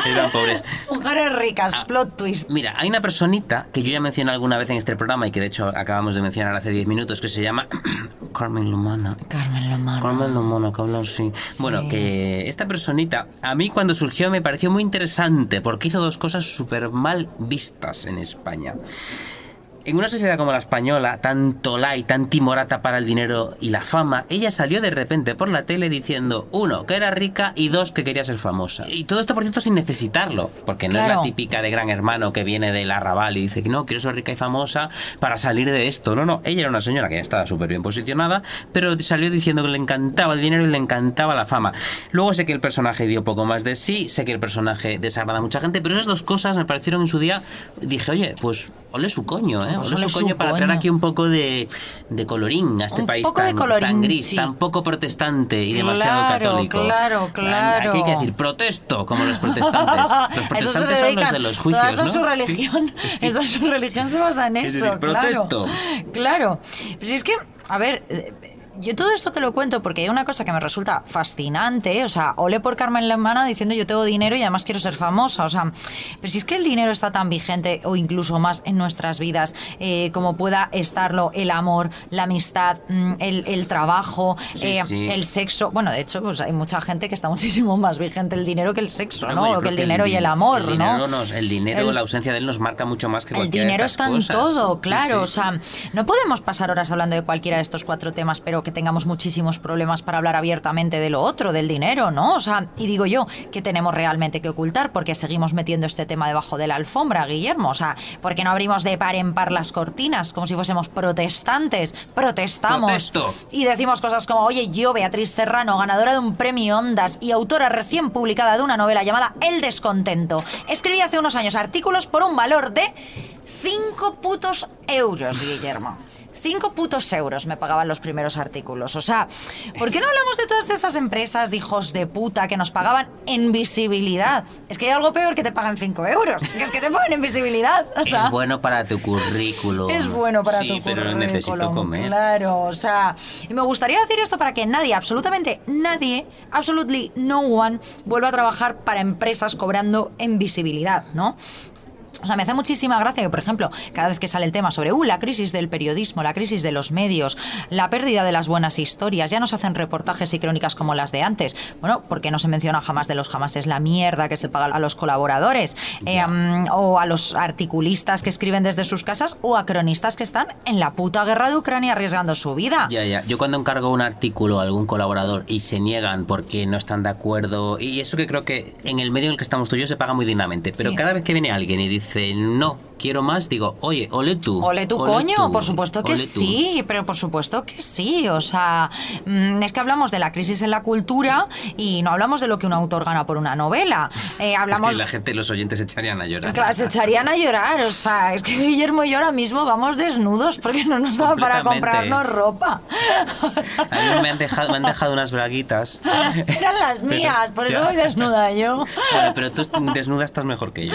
eran pobres. Mujeres ricas, Ah. plot twist. Mira, hay una personita que yo ya mencioné alguna vez en este programa y que de hecho acabamos de mencionar hace 10 minutos que se llama <clears throat> Carmen Lumana. Carmen Lomano. Carmen Lomana, que habla así. Bueno, que esta personita, a mí cuando surgió me pareció muy interesante porque hizo dos cosas súper mal vistas en España. En una sociedad como la española, tan tola y tan timorata para el dinero y la fama, ella salió de repente por la tele diciendo, uno, que era rica y dos, que quería ser famosa. Y todo esto, por cierto, sin necesitarlo, porque no es la típica de gran hermano que viene del arrabal y dice que no, quiero ser rica y famosa para salir de esto. No, no, ella era una señora que ya estaba súper bien posicionada, pero salió diciendo que le encantaba el dinero y le encantaba la fama. Luego sé que el personaje dio poco más de sí, sé que el personaje desagrada a mucha gente, pero esas dos cosas me parecieron en su día, dije, oye, pues ole su coño, ¿eh? Pues ole ole su coño para traer aquí un poco de, de colorín a este Un país poco de tan, colorín, tan gris, sí. tan poco protestante y demasiado católico. claro, claro. Aquí hay que decir protesto, como los protestantes. <laughs> Los protestantes son los de los juicios, Esa ¿no? es su religión. <laughs> Esa es su religión se basa en Es eso. decir, claro. protesto. Claro. Pero si es que, a ver. Yo todo esto te lo cuento porque hay una cosa que me resulta fascinante, o sea, ole por Carmen Lemana diciendo yo tengo dinero y además quiero ser famosa, o sea, pero si es que el dinero está tan vigente o incluso más en nuestras vidas eh, como pueda estarlo el amor, la amistad, mm, el, el trabajo, Sí, eh, sí. el sexo, bueno, de hecho, pues hay mucha gente que está muchísimo más vigente el dinero que el sexo, ¿no? O que el dinero y el amor, el dinero ¿no? nos- el dinero, El- la ausencia de él nos marca mucho más que el cualquiera de dinero estas está en todo, claro. sí. O sea, no podemos pasar horas hablando de cualquiera de estos cuatro temas, pero que tengamos muchísimos problemas para hablar abiertamente de lo otro, del dinero, ¿no? O sea, y digo yo, que tenemos realmente que ocultar porque seguimos metiendo este tema debajo de la alfombra, Guillermo? O sea, porque no abrimos de par en par las cortinas como si fuésemos protestantes? Protestamos. Protesto. Y decimos cosas como, oye, yo, Beatriz Serrano, ganadora de un premio Ondas y autora recién publicada de una novela llamada El descontento, escribí hace unos años artículos por un valor de 5 putos euros, Guillermo. 5 putos euros me pagaban los primeros artículos. O sea, ¿por qué no hablamos de todas esas empresas de hijos de puta que nos pagaban en visibilidad? Es que hay algo peor que te pagan 5 euros. Que es que te pagan en visibilidad. O sea, es bueno para tu currículum. es bueno para sí, tu pero currículum, necesito comer. Claro, o sea, y me gustaría decir esto para que nadie, absolutamente nadie, absolutely no one, vuelva a trabajar para empresas cobrando en visibilidad, ¿no? O sea, me hace muchísima gracia que, por ejemplo, cada vez que sale el tema sobre uh, la crisis del periodismo, la crisis de los medios, la pérdida de las buenas historias, ya no se hacen reportajes y crónicas como las de antes. Bueno, porque no se menciona jamás de los jamás es la mierda que se paga a los colaboradores, eh, o a los articulistas que escriben desde sus casas, o a cronistas que están en la puta guerra de Ucrania arriesgando su vida. Ya, ya. Yo cuando encargo un artículo a algún colaborador y se niegan porque no están de acuerdo, y eso que creo que en el medio en el que estamos tú y yo se paga muy dignamente, pero Sí. cada vez que viene alguien y dice no, quiero más, digo, oye, ole tú. Ole tu coño, tú, por supuesto que ole tú". sí, pero por supuesto que sí. O sea, mm, es que hablamos de la crisis en la cultura y no hablamos de lo que un autor gana por una novela. Eh, Es hablamos. que la gente, los oyentes se echarían a llorar. Claro, se echarían a llorar, o sea, es que Guillermo y yo ahora mismo vamos desnudos porque no nos daba para comprarnos ropa. A mí me han dejado, me han dejado unas braguitas. <laughs> Eran las Pero- mías, por eso ya. voy desnuda yo. Bueno, pero tú desnuda estás mejor que yo.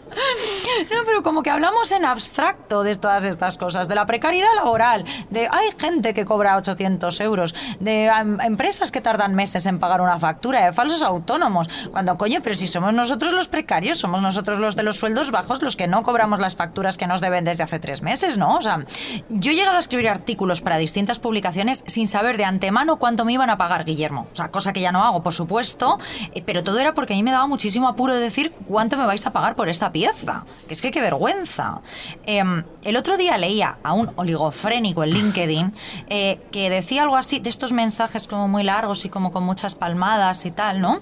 No, pero como que hablamos en abstracto de todas estas cosas, de la precariedad laboral, de hay gente que cobra 800 euros, de em, empresas que tardan meses en pagar una factura, de falsos autónomos. Cuando, coño, pero si somos nosotros los precarios, somos nosotros los de los sueldos bajos los que no cobramos las facturas que nos deben desde hace tres meses, ¿no? O sea, yo he llegado a escribir artículos para distintas publicaciones sin saber de antemano cuánto me iban a pagar, Guillermo. O sea, cosa que ya no hago, por supuesto, eh, pero todo era porque a mí me daba muchísimo apuro de decir cuánto me vais a pagar por esta pieza. Que es que qué vergüenza. Em, el otro día leía a un oligofrénico en LinkedIn eh, que decía algo así, de estos mensajes como muy largos y como con muchas palmadas y tal, ¿no?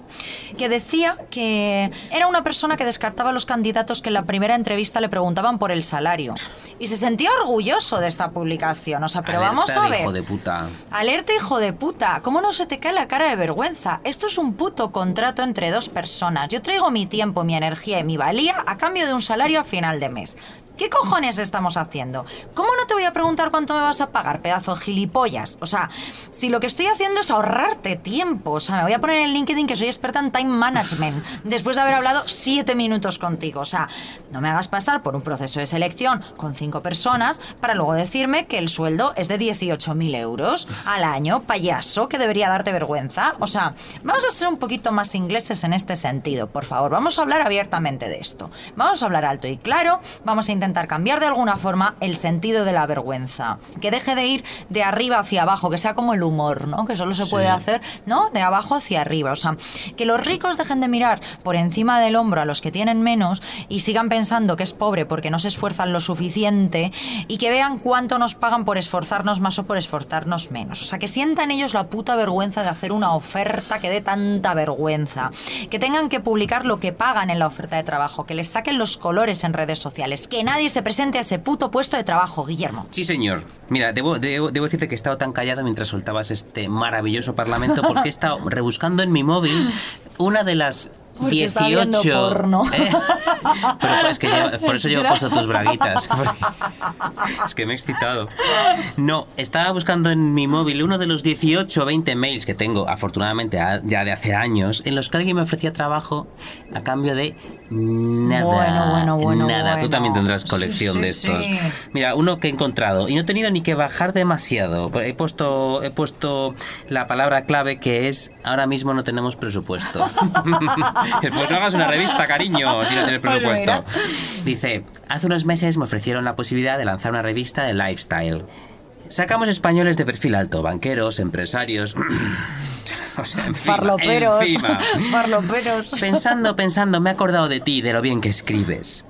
Que decía que era una persona que descartaba a los candidatos que en la primera entrevista le preguntaban por el salario. Y se sentía orgulloso de esta publicación. O sea, pero Alerta vamos a ver. hijo de puta. Alerta, hijo de puta. ¿Cómo no se te cae la cara de vergüenza? Esto es un puto contrato entre dos personas. Yo traigo mi tiempo, mi energía y mi valía a cambio de un salario a final de mes. ¿Qué cojones estamos haciendo? ¿Cómo no te voy a preguntar cuánto me vas a pagar, pedazo de gilipollas? O sea, si lo que estoy haciendo es ahorrarte tiempo, o sea, me voy a poner en LinkedIn que soy experta en time management, después de haber hablado siete minutos contigo. O sea, no me hagas pasar por un proceso de selección con cinco personas para luego decirme que el sueldo es de 18.000 euros al año, payaso, que debería darte vergüenza. O sea, vamos a ser un poquito más ingleses en este sentido, por favor. Vamos a hablar abiertamente de esto. Vamos a hablar alto y claro, vamos a intentar cambiar de alguna forma el sentido de la vergüenza. Que deje de ir de arriba hacia abajo, que sea como el humor, ¿no? Que solo se puede hacer, ¿no? De abajo hacia arriba. O sea, que los ricos dejen de mirar por encima del hombro a los que tienen menos y sigan pensando que es pobre porque no se esfuerzan lo suficiente y que vean cuánto nos pagan por esforzarnos más o por esforzarnos menos. O sea, que sientan ellos la puta vergüenza de hacer una oferta que dé tanta vergüenza. Que tengan que publicar lo que pagan en la oferta de trabajo, que les saquen los colores en redes sociales, que nadie se presente a ese puto puesto de trabajo, Guillermo. Sí, señor. Mira, debo, debo, debo decirte que he estado tan callado mientras soltabas este maravilloso parlamento porque he estado <laughs> rebuscando en mi móvil una de las Porque está 18. viendo porno. ¿eh? <laughs> Pero es que lleva- por eso llevo puesto tus braguitas. es que me he excitado. No, estaba buscando en mi móvil uno de los 18 o 20 mails que tengo, afortunadamente ya de hace años, en los que alguien me ofrecía trabajo a cambio de Nada. Bueno, bueno, bueno, Nada, tú bueno. también tendrás colección sí, de estos. sí. Mira, uno que he encontrado y no he tenido ni que bajar demasiado. He puesto, he puesto la palabra clave que es ahora mismo no tenemos presupuesto. <laughs> pues no hagas una revista, cariño, si no tienes Bueno, presupuesto. Dice, hace unos meses me ofrecieron la posibilidad de lanzar una revista de lifestyle. Sacamos españoles de perfil alto, banqueros, empresarios. <clears throat> o sea, encima, Farloperos. encima. <laughs> Farloperos. Pensando, pensando, me he acordado de ti, de lo bien que escribes.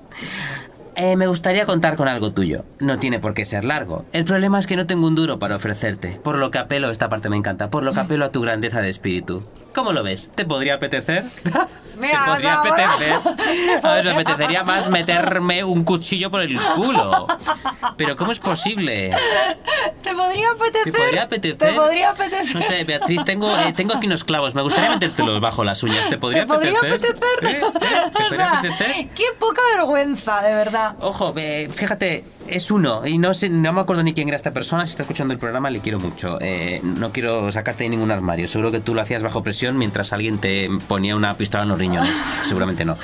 Eh, me gustaría contar con algo tuyo. No tiene por qué ser largo. El problema es que no tengo un duro para ofrecerte. Por lo que apelo, esta parte me encanta, por lo que apelo a tu grandeza de espíritu. ¿Cómo lo ves? ¿Te podría apetecer? <laughs> Mira, ¿Te podría apetecer? <laughs> A ver, me apetecería más meterme un cuchillo por el culo. Pero ¿cómo es posible? ¿Te podría apetecer? ¿Te podría apetecer? ¿Te podría apetecer? No sé, Beatriz, tengo, eh, tengo aquí unos clavos. Me gustaría metértelos bajo las uñas. ¿Te podría ¿Te podría apetecer? ¿Eh? ¿Eh? ¿Te <laughs> o podría sea, apetecer? qué poca vergüenza, de verdad. Ojo, eh, fíjate, es uno. Y no sé, no me acuerdo ni quién era esta persona. Si está escuchando el programa, le quiero mucho. Eh, no quiero sacarte de ningún armario. Seguro que tú lo hacías bajo presión mientras alguien te ponía una pistola en los riñones. <laughs> Seguramente no.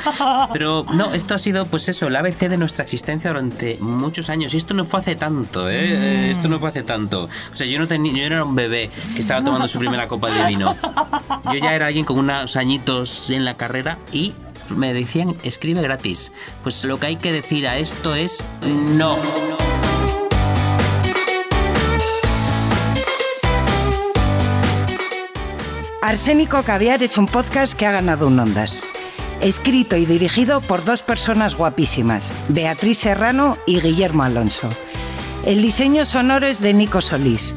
Pero no, esto ha sido, pues eso, el ABC de nuestra existencia durante muchos años. Y esto no fue hace tanto, ¿eh? Eh, Esto no fue hace tanto. O sea, yo no, tenía, yo no era un bebé que estaba tomando su primera copa de vino. Yo ya era alguien con unos añitos en la carrera y me decían, escribe gratis. Pues lo que hay que decir a esto es no. Arsénico Caviar es un podcast que ha ganado un Ondas. Escrito y dirigido por dos personas guapísimas, Beatriz Serrano y Guillermo Alonso. El diseño sonoro es de Nico Solís.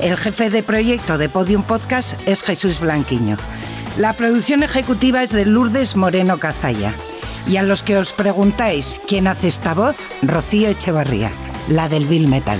El jefe de proyecto de Podium Podcast es Jesús Blanquiño. La producción ejecutiva es de Lourdes Moreno Cazalla. Y a los que os preguntáis quién hace esta voz, Rocío Echevarría, la del Bill Metal.